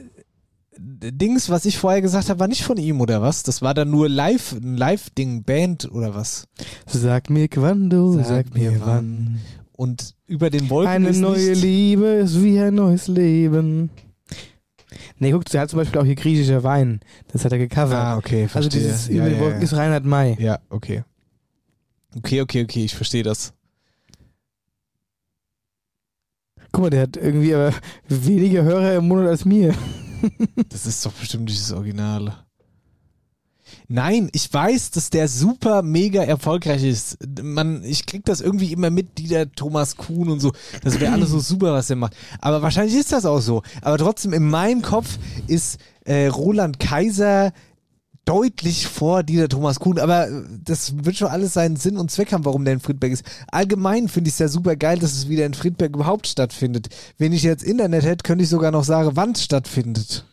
Dings, was ich vorher gesagt habe, war nicht von ihm oder was? Das war dann nur live, ein Live-Ding, Band oder was? Sag mir quando, sag, mir wann. Und über den Wolken Eine ist neue Liebe ist wie ein neues Leben. Nee, guck, der hat zum Beispiel auch hier griechischer Wein. Das hat er gecovert. Ah, okay, also verstehe. dieses ja, über den ja, Wolken ja. ist Reinhard May. ja, okay. Okay, okay, okay, ich verstehe das. Guck mal, der hat irgendwie aber [LAUGHS] weniger Hörer im Monat als mir. [LAUGHS] Das ist doch bestimmt nicht das Original. Nein, ich weiß, dass der super mega erfolgreich ist. Man, ich krieg das irgendwie immer mit, Dieter Thomas Kuhn und so. Das wäre alles so super, was der macht. Aber wahrscheinlich ist das auch so. Aber trotzdem, in meinem Kopf ist äh, Roland Kaiser deutlich vor Dieter Thomas Kuhn, aber das wird schon alles seinen Sinn und Zweck haben, warum der in Friedberg ist. Allgemein finde ich es ja super geil, dass es wieder in Friedberg überhaupt stattfindet. Wenn ich jetzt Internet hätte, könnte ich sogar noch sagen, wann es stattfindet.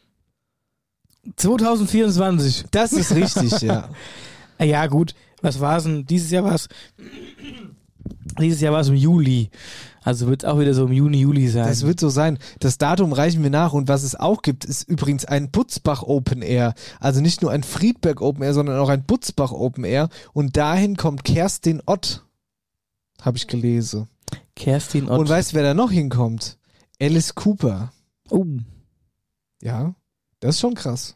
2024. Das ist richtig, [LAUGHS] ja. Ja, gut. Was war es denn? Dieses Jahr war es. Dieses Jahr war es im Juli. Also wird es auch wieder so im Juni, Juli sein. Das wird so sein. Das Datum reichen wir nach und was es auch gibt, ist übrigens ein Putzbach Open Air. Also nicht nur ein Friedberg Open Air, sondern auch ein Putzbach Open Air. Und dahin kommt Kerstin Ott. Habe ich gelesen. Kerstin Ott. Und weißt du, wer da noch hinkommt? Alice Cooper. oh. Ja, das ist schon krass.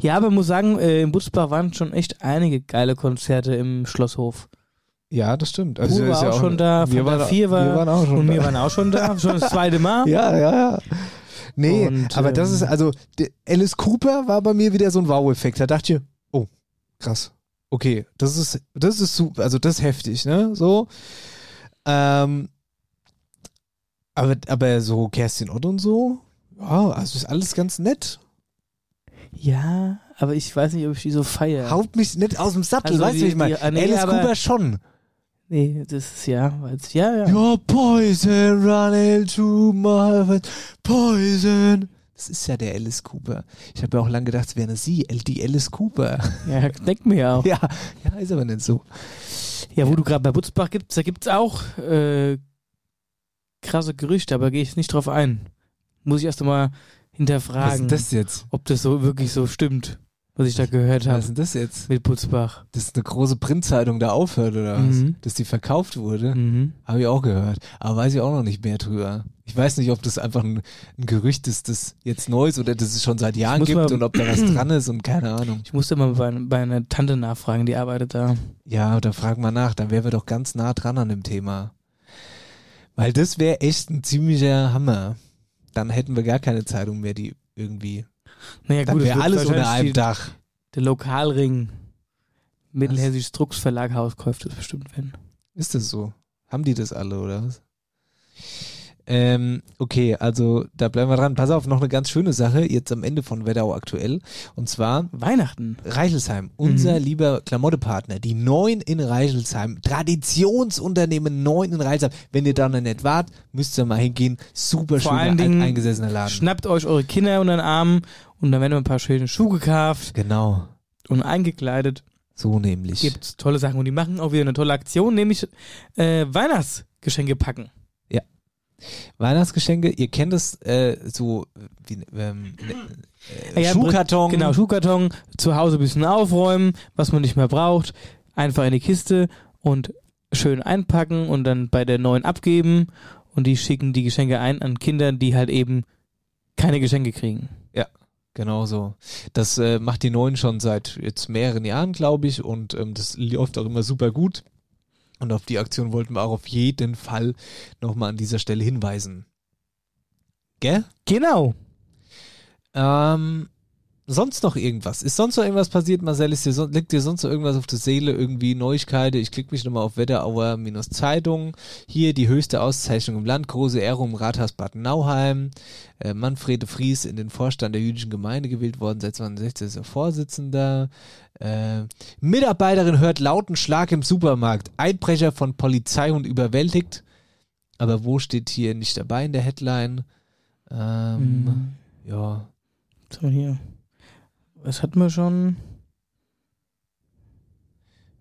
Ja, aber man muss sagen, äh, in Butzbach waren schon echt einige geile Konzerte im Schlosshof. Ja, das stimmt. Also war ja auch schon da, wir waren, 4 war, wir waren auch schon und da. wir waren auch schon da, schon das zweite [LAUGHS] Mal. Ja, ja, ja. Nee, Und, aber das ähm, ist, also, Alice Cooper war bei mir wieder so ein Wow-Effekt. Da dachte ich, oh, krass. Okay, das ist, das ist super, also das ist heftig, ne? So. Ähm, aber, aber so Kerstin Ott und so, ja, also ist alles ganz nett. Ja, aber ich weiß nicht, ob ich die so feiere. Haut mich nicht aus dem Sattel, Also weißt du, wie ich meine? ah, Alice Cooper schon. Nee, das ist ja, weil's, ja, ja. Your poison run into my veins. Poison. Das ist ja der Alice Cooper. Ich habe ja auch lange gedacht, es wäre sie, die Alice Cooper. Ja, denkt mir ja auch. Ja, ja, ist aber nicht so. Ja, wo du gerade bei Butzbach gibst, da gibt's auch äh, krasse Gerüchte, aber gehe ich nicht drauf ein. Muss ich erst einmal Was hinterfragen, ist das jetzt? ob das so wirklich so stimmt, was ich da gehört Was habe ist denn das jetzt? mit Butzbach. Dass eine große Printzeitung da aufhört oder was? Mhm. Dass die verkauft wurde? Mhm. Habe ich auch gehört. Aber weiß ich auch noch nicht mehr drüber. Ich weiß nicht, ob das einfach ein, ein Gerücht ist, das jetzt neu ist oder das es schon seit Jahren gibt mal- und ob da was [CLEARS THROAT] dran ist und keine Ahnung. Ich musste mal bei, bei einer Tante nachfragen, die arbeitet da. Ja, da fragen wir nach, dann wären wir doch ganz nah dran an dem Thema. Weil das wäre echt ein ziemlicher Hammer. Dann hätten wir gar keine Zeitung mehr, die irgendwie. Naja, gut, wäre alles unter einem Dach. Der Lokalring Mittelhessisches Drucksverlag Haus kauft das bestimmt, wenn. Ist das so? Haben die das alle oder was? Ähm, okay, also da bleiben wir dran. Pass auf, noch eine ganz schöne Sache jetzt am Ende von Wetterau aktuell. Und zwar Weihnachten. Reichelsheim, unser Mhm. lieber Klamottepartner, die Neun in Reichelsheim, Traditionsunternehmen Neun in Reichelsheim. Wenn ihr da noch nicht wart, müsst ihr mal hingehen. Super Vor schöner, Dingen eingesessener Laden. Schnappt euch eure Kinder unter den Arm und dann werden ein paar schöne Schuhe gekauft Genau, und eingekleidet. so nämlich. Gibt's tolle Sachen und die machen auch wieder eine tolle Aktion, nämlich äh, Weihnachtsgeschenke packen. Weihnachtsgeschenke, ihr kennt es äh, so wie ähm, äh, Ja, Schuhkarton. Genau, Schuhkarton, zu Hause ein bisschen aufräumen, was man nicht mehr braucht, einfach in die Kiste und schön einpacken und dann bei der neuen abgeben und die schicken die Geschenke ein an Kinder, die halt eben keine Geschenke kriegen. Genau so. Das äh, macht die Neuen schon seit jetzt mehreren Jahren, glaube ich, und ähm, das läuft auch immer super gut. Und auf die Aktion wollten wir auch auf jeden Fall nochmal an dieser Stelle hinweisen. Gell? Genau. Ähm, sonst noch irgendwas? Ist sonst noch irgendwas passiert, Marcel? Ist dir son liegt dir sonst noch irgendwas auf der Seele? Irgendwie Neuigkeiten? Ich klicke mich nochmal auf Wetterauer minus Zeitung. Hier die höchste Auszeichnung im Land, große Ehrung im Rathaus Bad Nauheim. Äh, Manfred Fries in den Vorstand der jüdischen Gemeinde gewählt worden, seit 2016 ist er Vorsitzender. Äh, Mitarbeiterin hört lauten Schlag im Supermarkt. Einbrecher von Polizeihund überwältigt. Aber wo steht hier nicht dabei in der Headline? Ähm, Mhm. Ja, So, hier. Was hatten wir schon?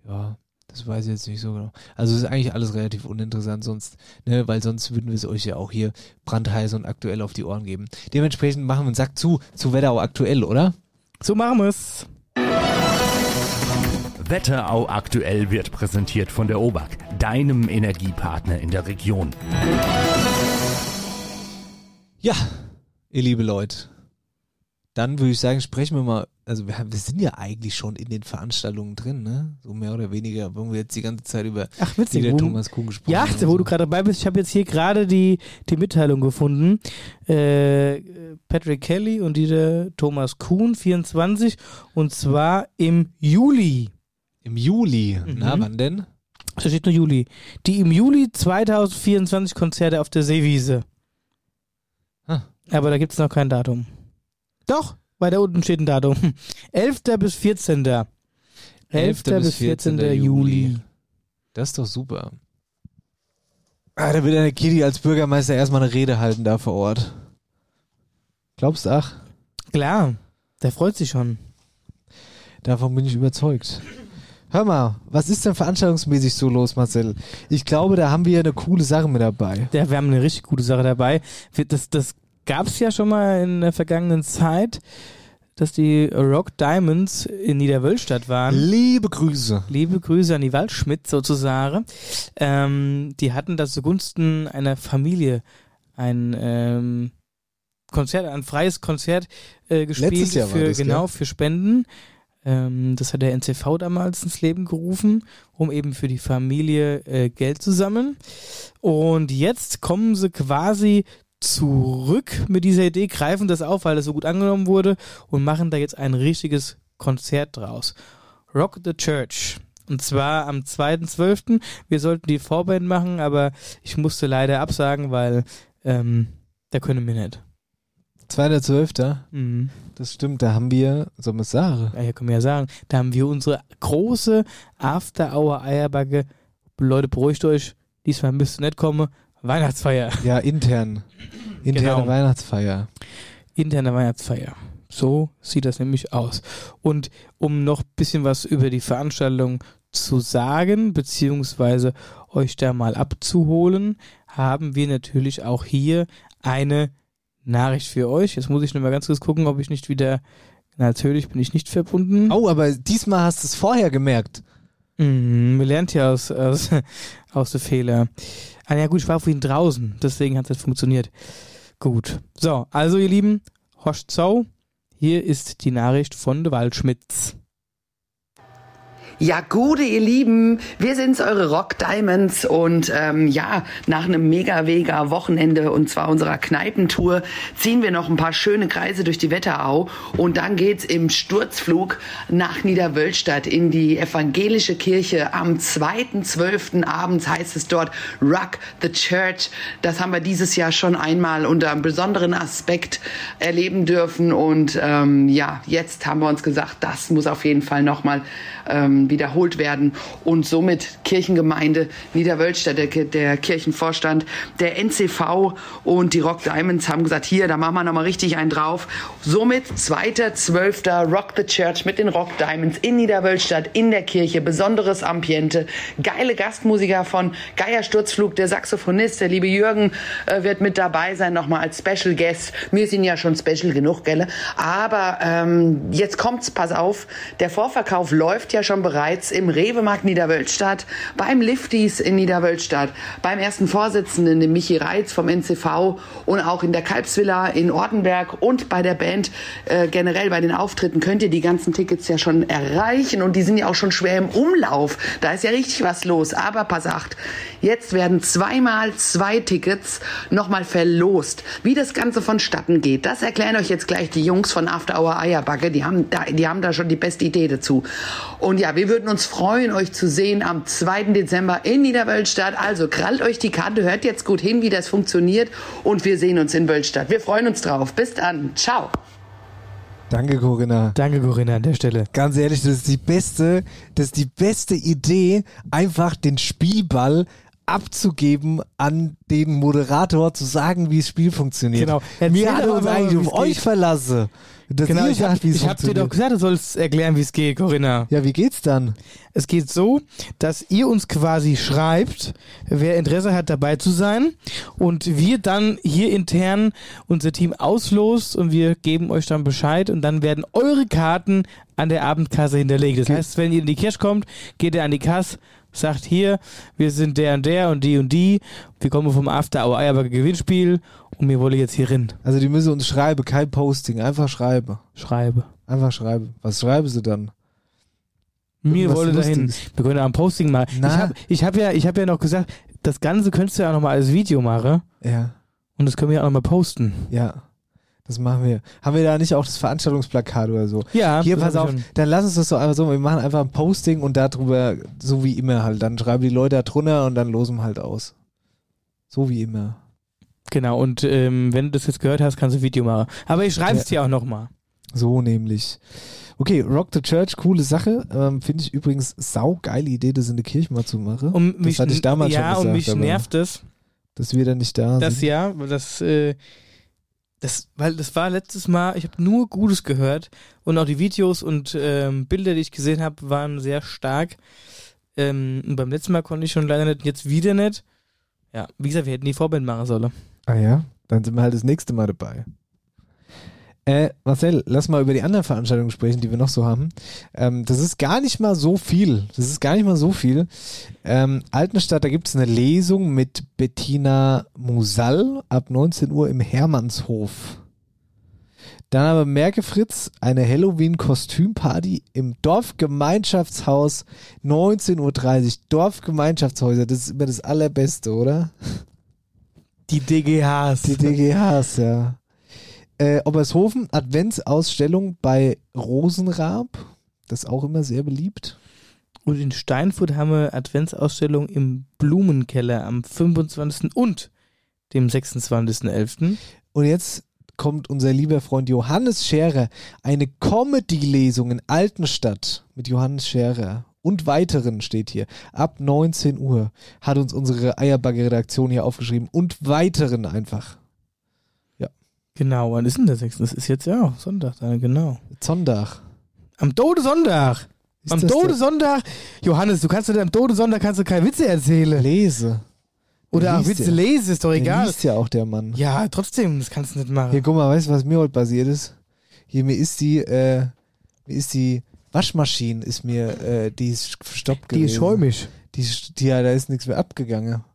Ja, das weiß ich jetzt nicht so genau. Also es ist eigentlich alles relativ uninteressant sonst, ne, weil sonst würden wir es euch ja auch hier brandheiß und aktuell auf die Ohren geben. Dementsprechend machen wir einen Sack zu, zu Wetterau aktuell, oder? So machen wir's. Wetterau aktuell wird präsentiert von der OBAK, deinem Energiepartner in der Region. Ja, ihr liebe Leute. Dann würde ich sagen, sprechen wir mal, also wir, haben, wir sind ja eigentlich schon in den Veranstaltungen drin, ne? So mehr oder weniger, wenn wir jetzt die ganze Zeit über Ach, witzig. der wo- Thomas Kuhn gesprochen Ja, haben. wo und du so. gerade dabei bist, ich habe jetzt hier gerade die, die Mitteilung gefunden. Äh, Patrick Kelly und die der Thomas Kuhn, 24, und zwar im Juli. Im Juli, Mhm. na wann denn? Da steht nur Juli. Die im Juli 2024 Konzerte auf der Seewiese. Ah. Aber da gibt es noch kein Datum. Doch, Weiter unten steht ein Datum. 11. bis 14. 11. bis 14. Juli. Das ist doch super. Ah, da wird der Kitty als Bürgermeister erstmal eine Rede halten da vor Ort. Glaubst du, ach? Klar, der freut sich schon. Davon bin ich überzeugt. Hör mal, was ist denn veranstaltungsmäßig so los, Marcel? Ich glaube, da haben wir eine coole Sache mit dabei. Ja, wir haben eine richtig gute Sache dabei. Das, das gab es ja schon mal in der vergangenen Zeit, dass die Rock Diamonds in Niederwölstadt waren. Liebe Grüße. Liebe Grüße an die Waldschmidt sozusagen. Ähm, die hatten da zugunsten einer Familie ein ähm, Konzert, ein freies Konzert äh, gespielt Letztes Jahr war für das, gell? genau für Spenden. Ähm, das hat der NCV damals ins Leben gerufen, um eben für die Familie äh, Geld zu sammeln. Und jetzt kommen sie quasi zurück mit dieser Idee, greifen das auf, weil das so gut angenommen wurde und machen da jetzt ein richtiges Konzert draus. Rock the Church. Und zwar am 2.12. Wir sollten die Vorband machen, aber ich musste leider absagen, weil ähm, da können wir nicht. 2.12. Mhm. Das stimmt, da haben wir, man es sagen? Ja, hier können wir ja sagen, da haben wir unsere große After-Hour-Eierbacke. Leute, beruhigt euch, diesmal müsst ihr nicht kommen. Weihnachtsfeier. Ja, intern. Interne Genau. Weihnachtsfeier. Interne Weihnachtsfeier. So sieht das nämlich aus. Und um noch ein bisschen was über die Veranstaltung zu sagen, beziehungsweise euch da mal abzuholen, haben wir natürlich auch hier eine Nachricht für euch. Jetzt muss ich nur mal ganz kurz gucken, ob ich nicht wieder. Natürlich bin ich nicht verbunden. Oh, aber diesmal hast du es vorher gemerkt. Mhm, man lernt ja aus, aus, [LAUGHS] aus den Fehlern. Ah ja gut, ich war vorhin draußen, deswegen hat das funktioniert. Gut. So, also ihr Lieben, Horst Zau, hier ist die Nachricht von de Waldschmidts. Ja, gute, ihr Lieben. Wir sind's, eure Rock Diamonds. Und ähm, ja, nach einem mega, mega Wochenende und zwar unserer Kneipentour ziehen wir noch ein paar schöne Kreise durch die Wetterau. Und dann geht's im Sturzflug nach Niederwölstadt in die evangelische Kirche. Am 2.12. abends heißt es dort Rock the Church. Das haben wir dieses Jahr schon einmal unter einem besonderen Aspekt erleben dürfen. Und ähm, ja, jetzt haben wir uns gesagt, das muss auf jeden Fall nochmal ähm, wiederholt werden. Und somit Kirchengemeinde Niederwölstadt, der, der Kirchenvorstand, der NCV und die Rock Diamonds haben gesagt, hier, da machen wir nochmal richtig einen drauf. Somit 2.12. Rock the Church mit den Rock Diamonds in Niederwölstadt, in der Kirche, besonderes Ambiente, geile Gastmusiker von Geier Sturzflug, der Saxophonist, der liebe Jürgen äh, wird mit dabei sein, nochmal als Special Guest. Wir sind ja schon special genug, gell? Aber ähm, jetzt kommt's, pass auf, der Vorverkauf läuft ja schon bereits im Rewe-Markt Niederwölstadt, beim Lifties in Niederwölstadt, beim ersten Vorsitzenden, dem Michi Reitz vom NCV und auch in der Kalbsvilla in Ortenberg und bei der Band äh, generell bei den Auftritten könnt ihr die ganzen Tickets ja schon erreichen und die sind ja auch schon schwer im Umlauf. Da ist ja richtig was los. Aber pass acht, jetzt werden zweimal zwei Tickets nochmal verlost. Wie das Ganze vonstatten geht, das erklären euch jetzt gleich die Jungs von After Hour Eierbacke. Die haben da, die haben da schon die beste Idee dazu. Und ja, wir würden uns freuen, euch zu sehen am 2. Dezember in Niederwölstadt. Also krallt euch die Karte, hört jetzt gut hin, wie das funktioniert und wir sehen uns in Wölstadt. Wir freuen uns drauf. Bis dann. Ciao. Danke, Corinna. Danke, Corinna, an der Stelle. Ganz ehrlich, das ist die beste, das ist die beste Idee, einfach den Spielball abzugeben an den Moderator, zu sagen, wie das Spiel funktioniert. Genau. Erzähl Wir doch hatten uns eigentlich auf euch geht. Dass Genau, ich habe hab dir doch gesagt, du sollst erklären, wie es geht, Corinna. Ja, wie geht's dann? Es geht so, dass ihr uns quasi schreibt, wer Interesse hat, dabei zu sein. Und wir dann hier intern unser Team auslost und wir geben euch dann Bescheid und dann werden eure Karten an der Abendkasse hinterlegt. Das heißt, wenn ihr in die Kirche kommt, geht ihr an die Kasse, sagt hier, wir sind der und der und die und die. Wir kommen vom After Hour Eierberger Gewinnspiel und wir wollen jetzt hier rein. Also die müssen uns schreiben, kein Posting, einfach schreiben. Schreibe. Einfach schreiben. Was schreiben sie dann? Mir wollte dahin. Wir können auch ein Posting machen. Na. Ich habe ich hab ja, ich hab ja noch gesagt, das Ganze könntest du ja auch nochmal als Video machen. Ja, Und das können wir ja auch nochmal posten. ja. Das machen wir. Haben wir da nicht auch das Veranstaltungsplakat oder so? Ja, Hier, das pass auf, schon. dann lass uns das doch einfach so, wir machen einfach ein Posting und darüber, so wie immer halt. Dann schreiben die Leute da drunter und dann losen halt aus. So wie immer. Genau, und ähm, wenn du das jetzt gehört hast, kannst du ein Video machen. Aber ich schreibe es dir auch nochmal. So nämlich. Okay, Rock the Church, coole Sache. Ähm, Finde ich übrigens saugeile Idee, das in der Kirche mal zu machen. Und mich, das hatte ich damals ja, schon gesagt. und mich nervt es, Dass wir dann nicht da das sind. ja, das, äh, das, weil das war letztes Mal, ich habe nur Gutes gehört und auch die Videos und ähm, Bilder, die ich gesehen habe, waren sehr stark. Ähm, beim letzten Mal konnte ich schon leider nicht, jetzt wieder nicht. Ja, wie gesagt, wir hätten die Vorband machen sollen. Ah ja, dann sind wir halt das nächste Mal dabei. Äh, Marcel, lass mal über die anderen Veranstaltungen sprechen, die wir noch so haben. Ähm, das ist gar nicht mal so viel. Das ist gar nicht mal so viel. Ähm, Altenstadt, da gibt es eine Lesung mit Bettina Musal ab 19 Uhr im Hermannshof. Dann aber Merke Fritz, eine Halloween-Kostümparty im Dorfgemeinschaftshaus 19.30 Uhr. Dorfgemeinschaftshäuser, das ist immer das Allerbeste, oder? Die DGHs. Die DGHs, ja. Äh, Obershofen, Adventsausstellung bei Rosenrab. Das ist auch immer sehr beliebt. Und in Steinfurt haben wir Adventsausstellung im Blumenkeller am 25. und dem 26.11. Und jetzt kommt unser lieber Freund Johannes Scherer. Eine Comedy-Lesung in Altenstadt mit Johannes Scherer. Und weiteren steht hier. Ab 19 Uhr hat uns unsere Eierbagger-Redaktion hier aufgeschrieben. Und weiteren einfach. Genau, wann ist denn der 6.? Das ist jetzt ja Sonntag, dann, genau. Sonntag. Am Todesonntag. Ist Am der- Todesonntag. Johannes, du kannst dir am Todesonntag kannst du keine Witze erzählen. Lese. Oder auch Witze ja. lesen, ist doch Der egal. liest ja auch der Mann. Ja, trotzdem, das kannst du nicht machen. Hier, guck mal, weißt du, was mir heute passiert ist? Hier, mir ist die, äh, mir ist die Waschmaschine, ist mir, äh, die ist verstoppt Die ist gewesen. schäumig. Die, ist- die, ja, da ist nichts mehr abgegangen.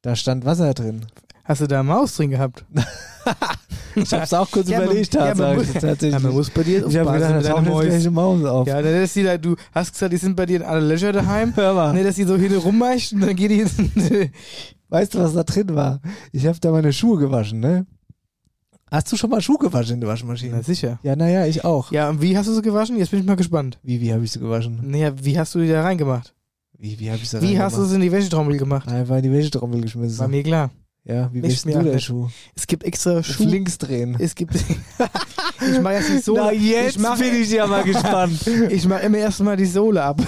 Da stand Wasser drin. Hast du da Maus drin gehabt? [LAUGHS] Ich hab's auch kurz [LAUGHS] Ja, man- überlegt, ja, man muss- tatsächlich. Ja, man muss bei dir ich habe aufpassen gedacht, mit da deiner taucht jetzt gleich Maus auf. Ja, dann ist die da, du hast gesagt, die sind bei dir in alle Löcher daheim. [LAUGHS] Hör mal. Ne, dass die so hin rummeischt und dann geht die [LAUGHS] Weißt du, was da drin war? Ich habe da meine Schuhe gewaschen, ne? Hast du schon mal Schuhe gewaschen in der Waschmaschine? Na sicher. Ja, naja, ich auch. Ja, und wie hast du sie gewaschen? Jetzt bin ich mal gespannt. Wie, wie habe ich sie gewaschen? Naja, wie hast du die da reingemacht? Wie, wie habe ich sie Wie hast du sie in die Wäschetrommel gemacht? Einfach in die Wäschetrommel geschmissen. War mir klar. Ja, wie mir du den nicht. Schuh? Es gibt extra Auf Schuh. links drehen. Es gibt. [LAUGHS] ich mache jetzt die Sohle. Na, jetzt ich mach, bin ich ja mal gespannt. [LAUGHS] Ich mache immer erstmal die Sohle ab.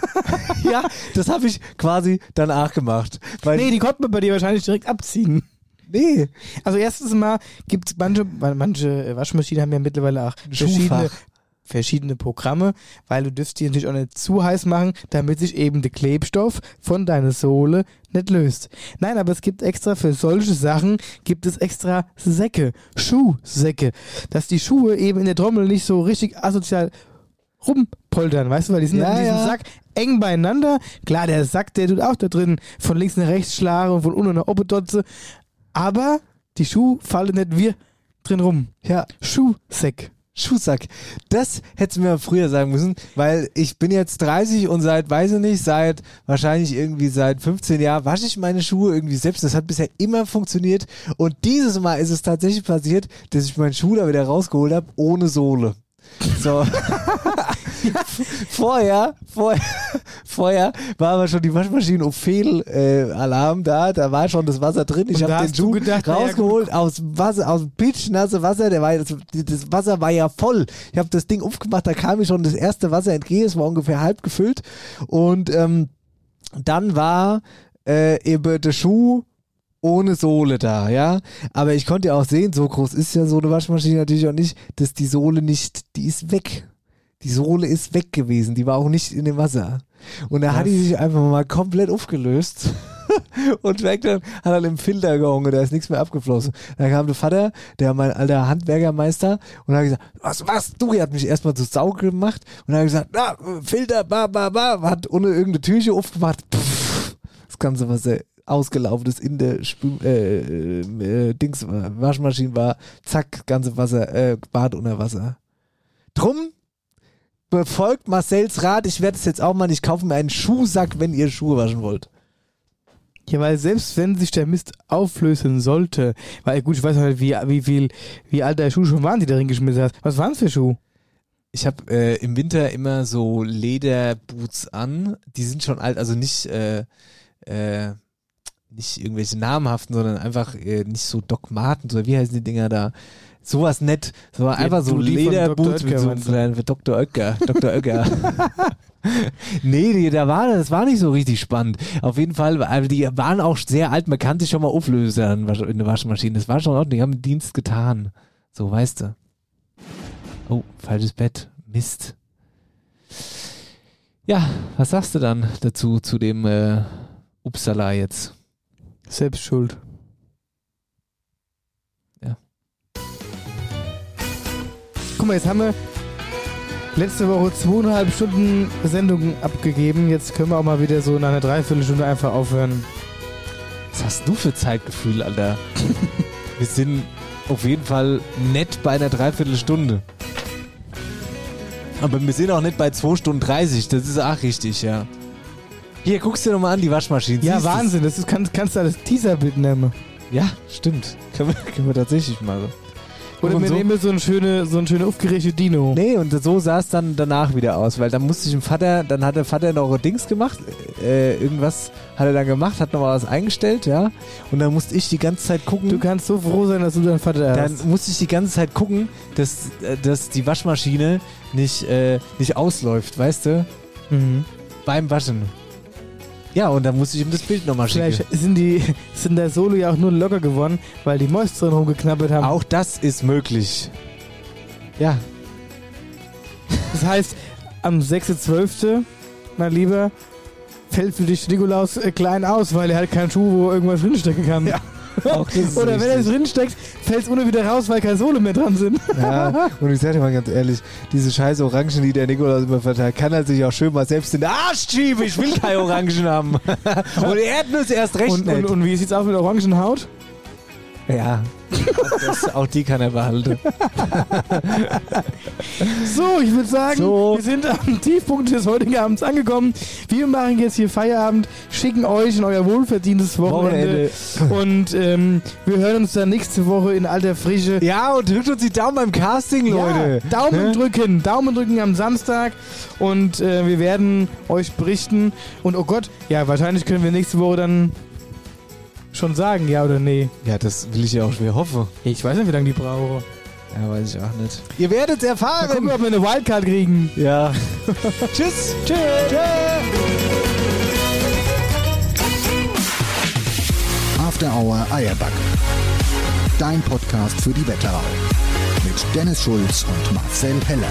[LAUGHS] ja, das habe ich quasi danach gemacht. Weil nee, die konnte man bei dir wahrscheinlich direkt abziehen. nee, Also erstens mal gibt es manche, manche Waschmaschinen haben ja mittlerweile auch verschiedene. Verschiedene Programme, weil du dürfst die natürlich auch nicht zu heiß machen, damit sich eben der Klebstoff von deiner Sohle nicht löst. Nein, aber es gibt extra für solche Sachen, gibt es extra Säcke, Schuhsäcke, dass die Schuhe eben in der Trommel nicht so richtig asozial rumpoltern, weißt du, weil die sind Ja, in diesem ja. Sack eng beieinander. Klar, der Sack, der tut auch da drin von links nach rechts schlagen und von unten nach oben dotze. Aber die Schuhe fallen nicht wir drin rum. ja, Schuhsäck. Schuhsack. Das hättest du mir früher sagen müssen, weil ich bin jetzt 30 und seit, weiß ich nicht, seit wahrscheinlich irgendwie seit 15 Jahren wasche ich meine Schuhe irgendwie selbst. Das hat bisher immer funktioniert. Und dieses Mal ist es tatsächlich passiert, dass ich meinen Schuh da wieder rausgeholt habe, ohne Sohle. So. [LAUGHS] [LAUGHS] vorher, vorher, vorher war aber schon die Waschmaschine auf Fehlalarm da, da war schon das Wasser drin. Ich habe den Schuh rausgeholt aus Wasser, aus dem pitchnasse Wasser, der war, das, das Wasser war ja voll. Ich habe das Ding aufgemacht, da kam mir schon das erste Wasser entgegen, es war ungefähr halb gefüllt und ähm, dann war äh, eben der Schuh ohne Sohle da, ja. Aber ich konnte ja auch sehen, so groß ist ja so eine Waschmaschine natürlich auch nicht, dass die Sohle nicht, die ist weg. Die Sohle ist weg gewesen, die war auch nicht in dem Wasser. Und da hat die sich einfach mal komplett aufgelöst. [LAUGHS] und weg dann hat er im Filter gehangen, da ist nichts mehr abgeflossen. Dann kam der Vater, der mein alter Handwerkermeister, und hat gesagt, was, was, du, er hat mich erstmal zu Sau gemacht und dann hat gesagt, na, Filter, ba, ba, ba, hat ohne irgendeine Türche aufgemacht, pff, das ganze Wasser ausgelaufen ist in der Spül äh, äh, Dings, war, Waschmaschine war, zack, ganze Wasser, äh, Bad unter Wasser. Drum befolgt Marcells Rat, ich werde es jetzt auch mal, ich kaufe mir einen Schuhsack, wenn ihr Schuhe waschen wollt. Ja, weil selbst wenn sich der Mist auflösen sollte, weil gut, ich weiß noch nicht, wie, wie viel, wie alt der Schuh schon waren, die da reingeschmissen hast. Was waren es für Schuh? Ich habe äh, im Winter immer so Lederboots an. Die sind schon alt, also nicht, äh, äh, nicht irgendwelche namhaften, sondern einfach äh, nicht so Doc Martens oder wie heißen die Dinger da? Sowas nett. So war einfach so Lederboots mit so einem kleinen Dr. Oetker. Dr. Oetker. [LAUGHS] nee, die, da war, das war nicht so richtig spannend. Auf jeden Fall, also die waren auch sehr alt, man kann sich schon mal auflösen in der Waschmaschine. Das war schon Ordnung, die haben Dienst getan. So, weißt du. Oh, falsches Bett. Mist. Ja, was sagst du dann dazu, zu dem äh, Uppsala jetzt? Selbst Guck mal, jetzt haben wir letzte Woche zweieinhalb Stunden Sendung abgegeben. Jetzt können wir auch mal wieder so nach einer Dreiviertelstunde einfach aufhören. Was hast du für Zeitgefühl, Alter? [LAUGHS] Wir sind auf jeden Fall nett bei einer Dreiviertelstunde. Aber wir sind auch nicht bei 2 Stunden 30, das ist auch richtig, ja. Hier, guckst dir doch mal an, die Waschmaschine. Ja, Siehst? Wahnsinn. Das ist, kannst, kannst du das Teaserbild nehmen. Ja, stimmt. Können wir, [LAUGHS] können wir tatsächlich mal so. Oder wir so- nehmen so ein schöne, so ein schöne aufgeregte Dino. Nee, und so sah es dann danach wieder aus, weil dann musste ich dem Vater, dann hat der Vater noch Dings gemacht, äh, irgendwas hat er dann gemacht, hat nochmal was eingestellt, ja, und dann musste ich die ganze Zeit gucken. Du kannst so froh sein, dass du deinen Vater dann hast. musste ich die ganze Zeit gucken, dass, äh, dass die Waschmaschine nicht, äh, nicht ausläuft, weißt du? Mhm. Beim Waschen. Ja, und dann musste ich ihm das Bild nochmal schicken. Vielleicht sind die sind der Solo ja auch nur locker geworden, weil die Mäuse drin rumgeknabbert haben. Auch das ist möglich. Ja, Das heißt, am 6.12., mein Lieber, fällt für dich Nikolaus äh, klein aus, weil er halt keinen Schuh, wo irgendwas drinstecken kann. Ja. [LAUGHS] Oder wenn er es richtig. drinsteckt, fällt es ohne wieder raus, weil keine Sohle mehr dran sind. Ja, [LAUGHS] und ich sag dir mal ganz ehrlich, diese scheiß Orangen, die der Nikolaus immer verteilt, kann er sich auch schön mal selbst in den Arsch schieben. Ich will keine Orangen haben. [LAUGHS] und Erdnüsse erst recht Und, nicht. und, und wie sieht's aus mit Orangenhaut? ja, das, auch die kann er behalten. [LAUGHS] So, ich würde sagen, So. wir sind am Tiefpunkt des heutigen Abends angekommen. Wir machen jetzt hier Feierabend, schicken euch in euer wohlverdientes Wochenende. Und ähm, wir hören uns dann nächste Woche in alter Frische. Ja, und drückt uns die Daumen beim Casting, Leute. Ja, Daumen Ne? drücken, Daumen drücken am Samstag und äh, wir werden euch berichten. Und oh Gott, ja, wahrscheinlich können wir nächste Woche dann schon sagen, ja oder nee. Ja, das will ich ja auch schwer hoffen. Ich weiß nicht, wie lange die brauchen. Ja, weiß ich auch nicht. Ihr werdet es Mal gucken, erfahren. ob wir eine Wildcard kriegen. Ja. [LAUGHS] Tschüss. Tschüss. After Hour Eierback. Dein Podcast für die Wetterau. Mit Dennis Schulz und Marcel Heller.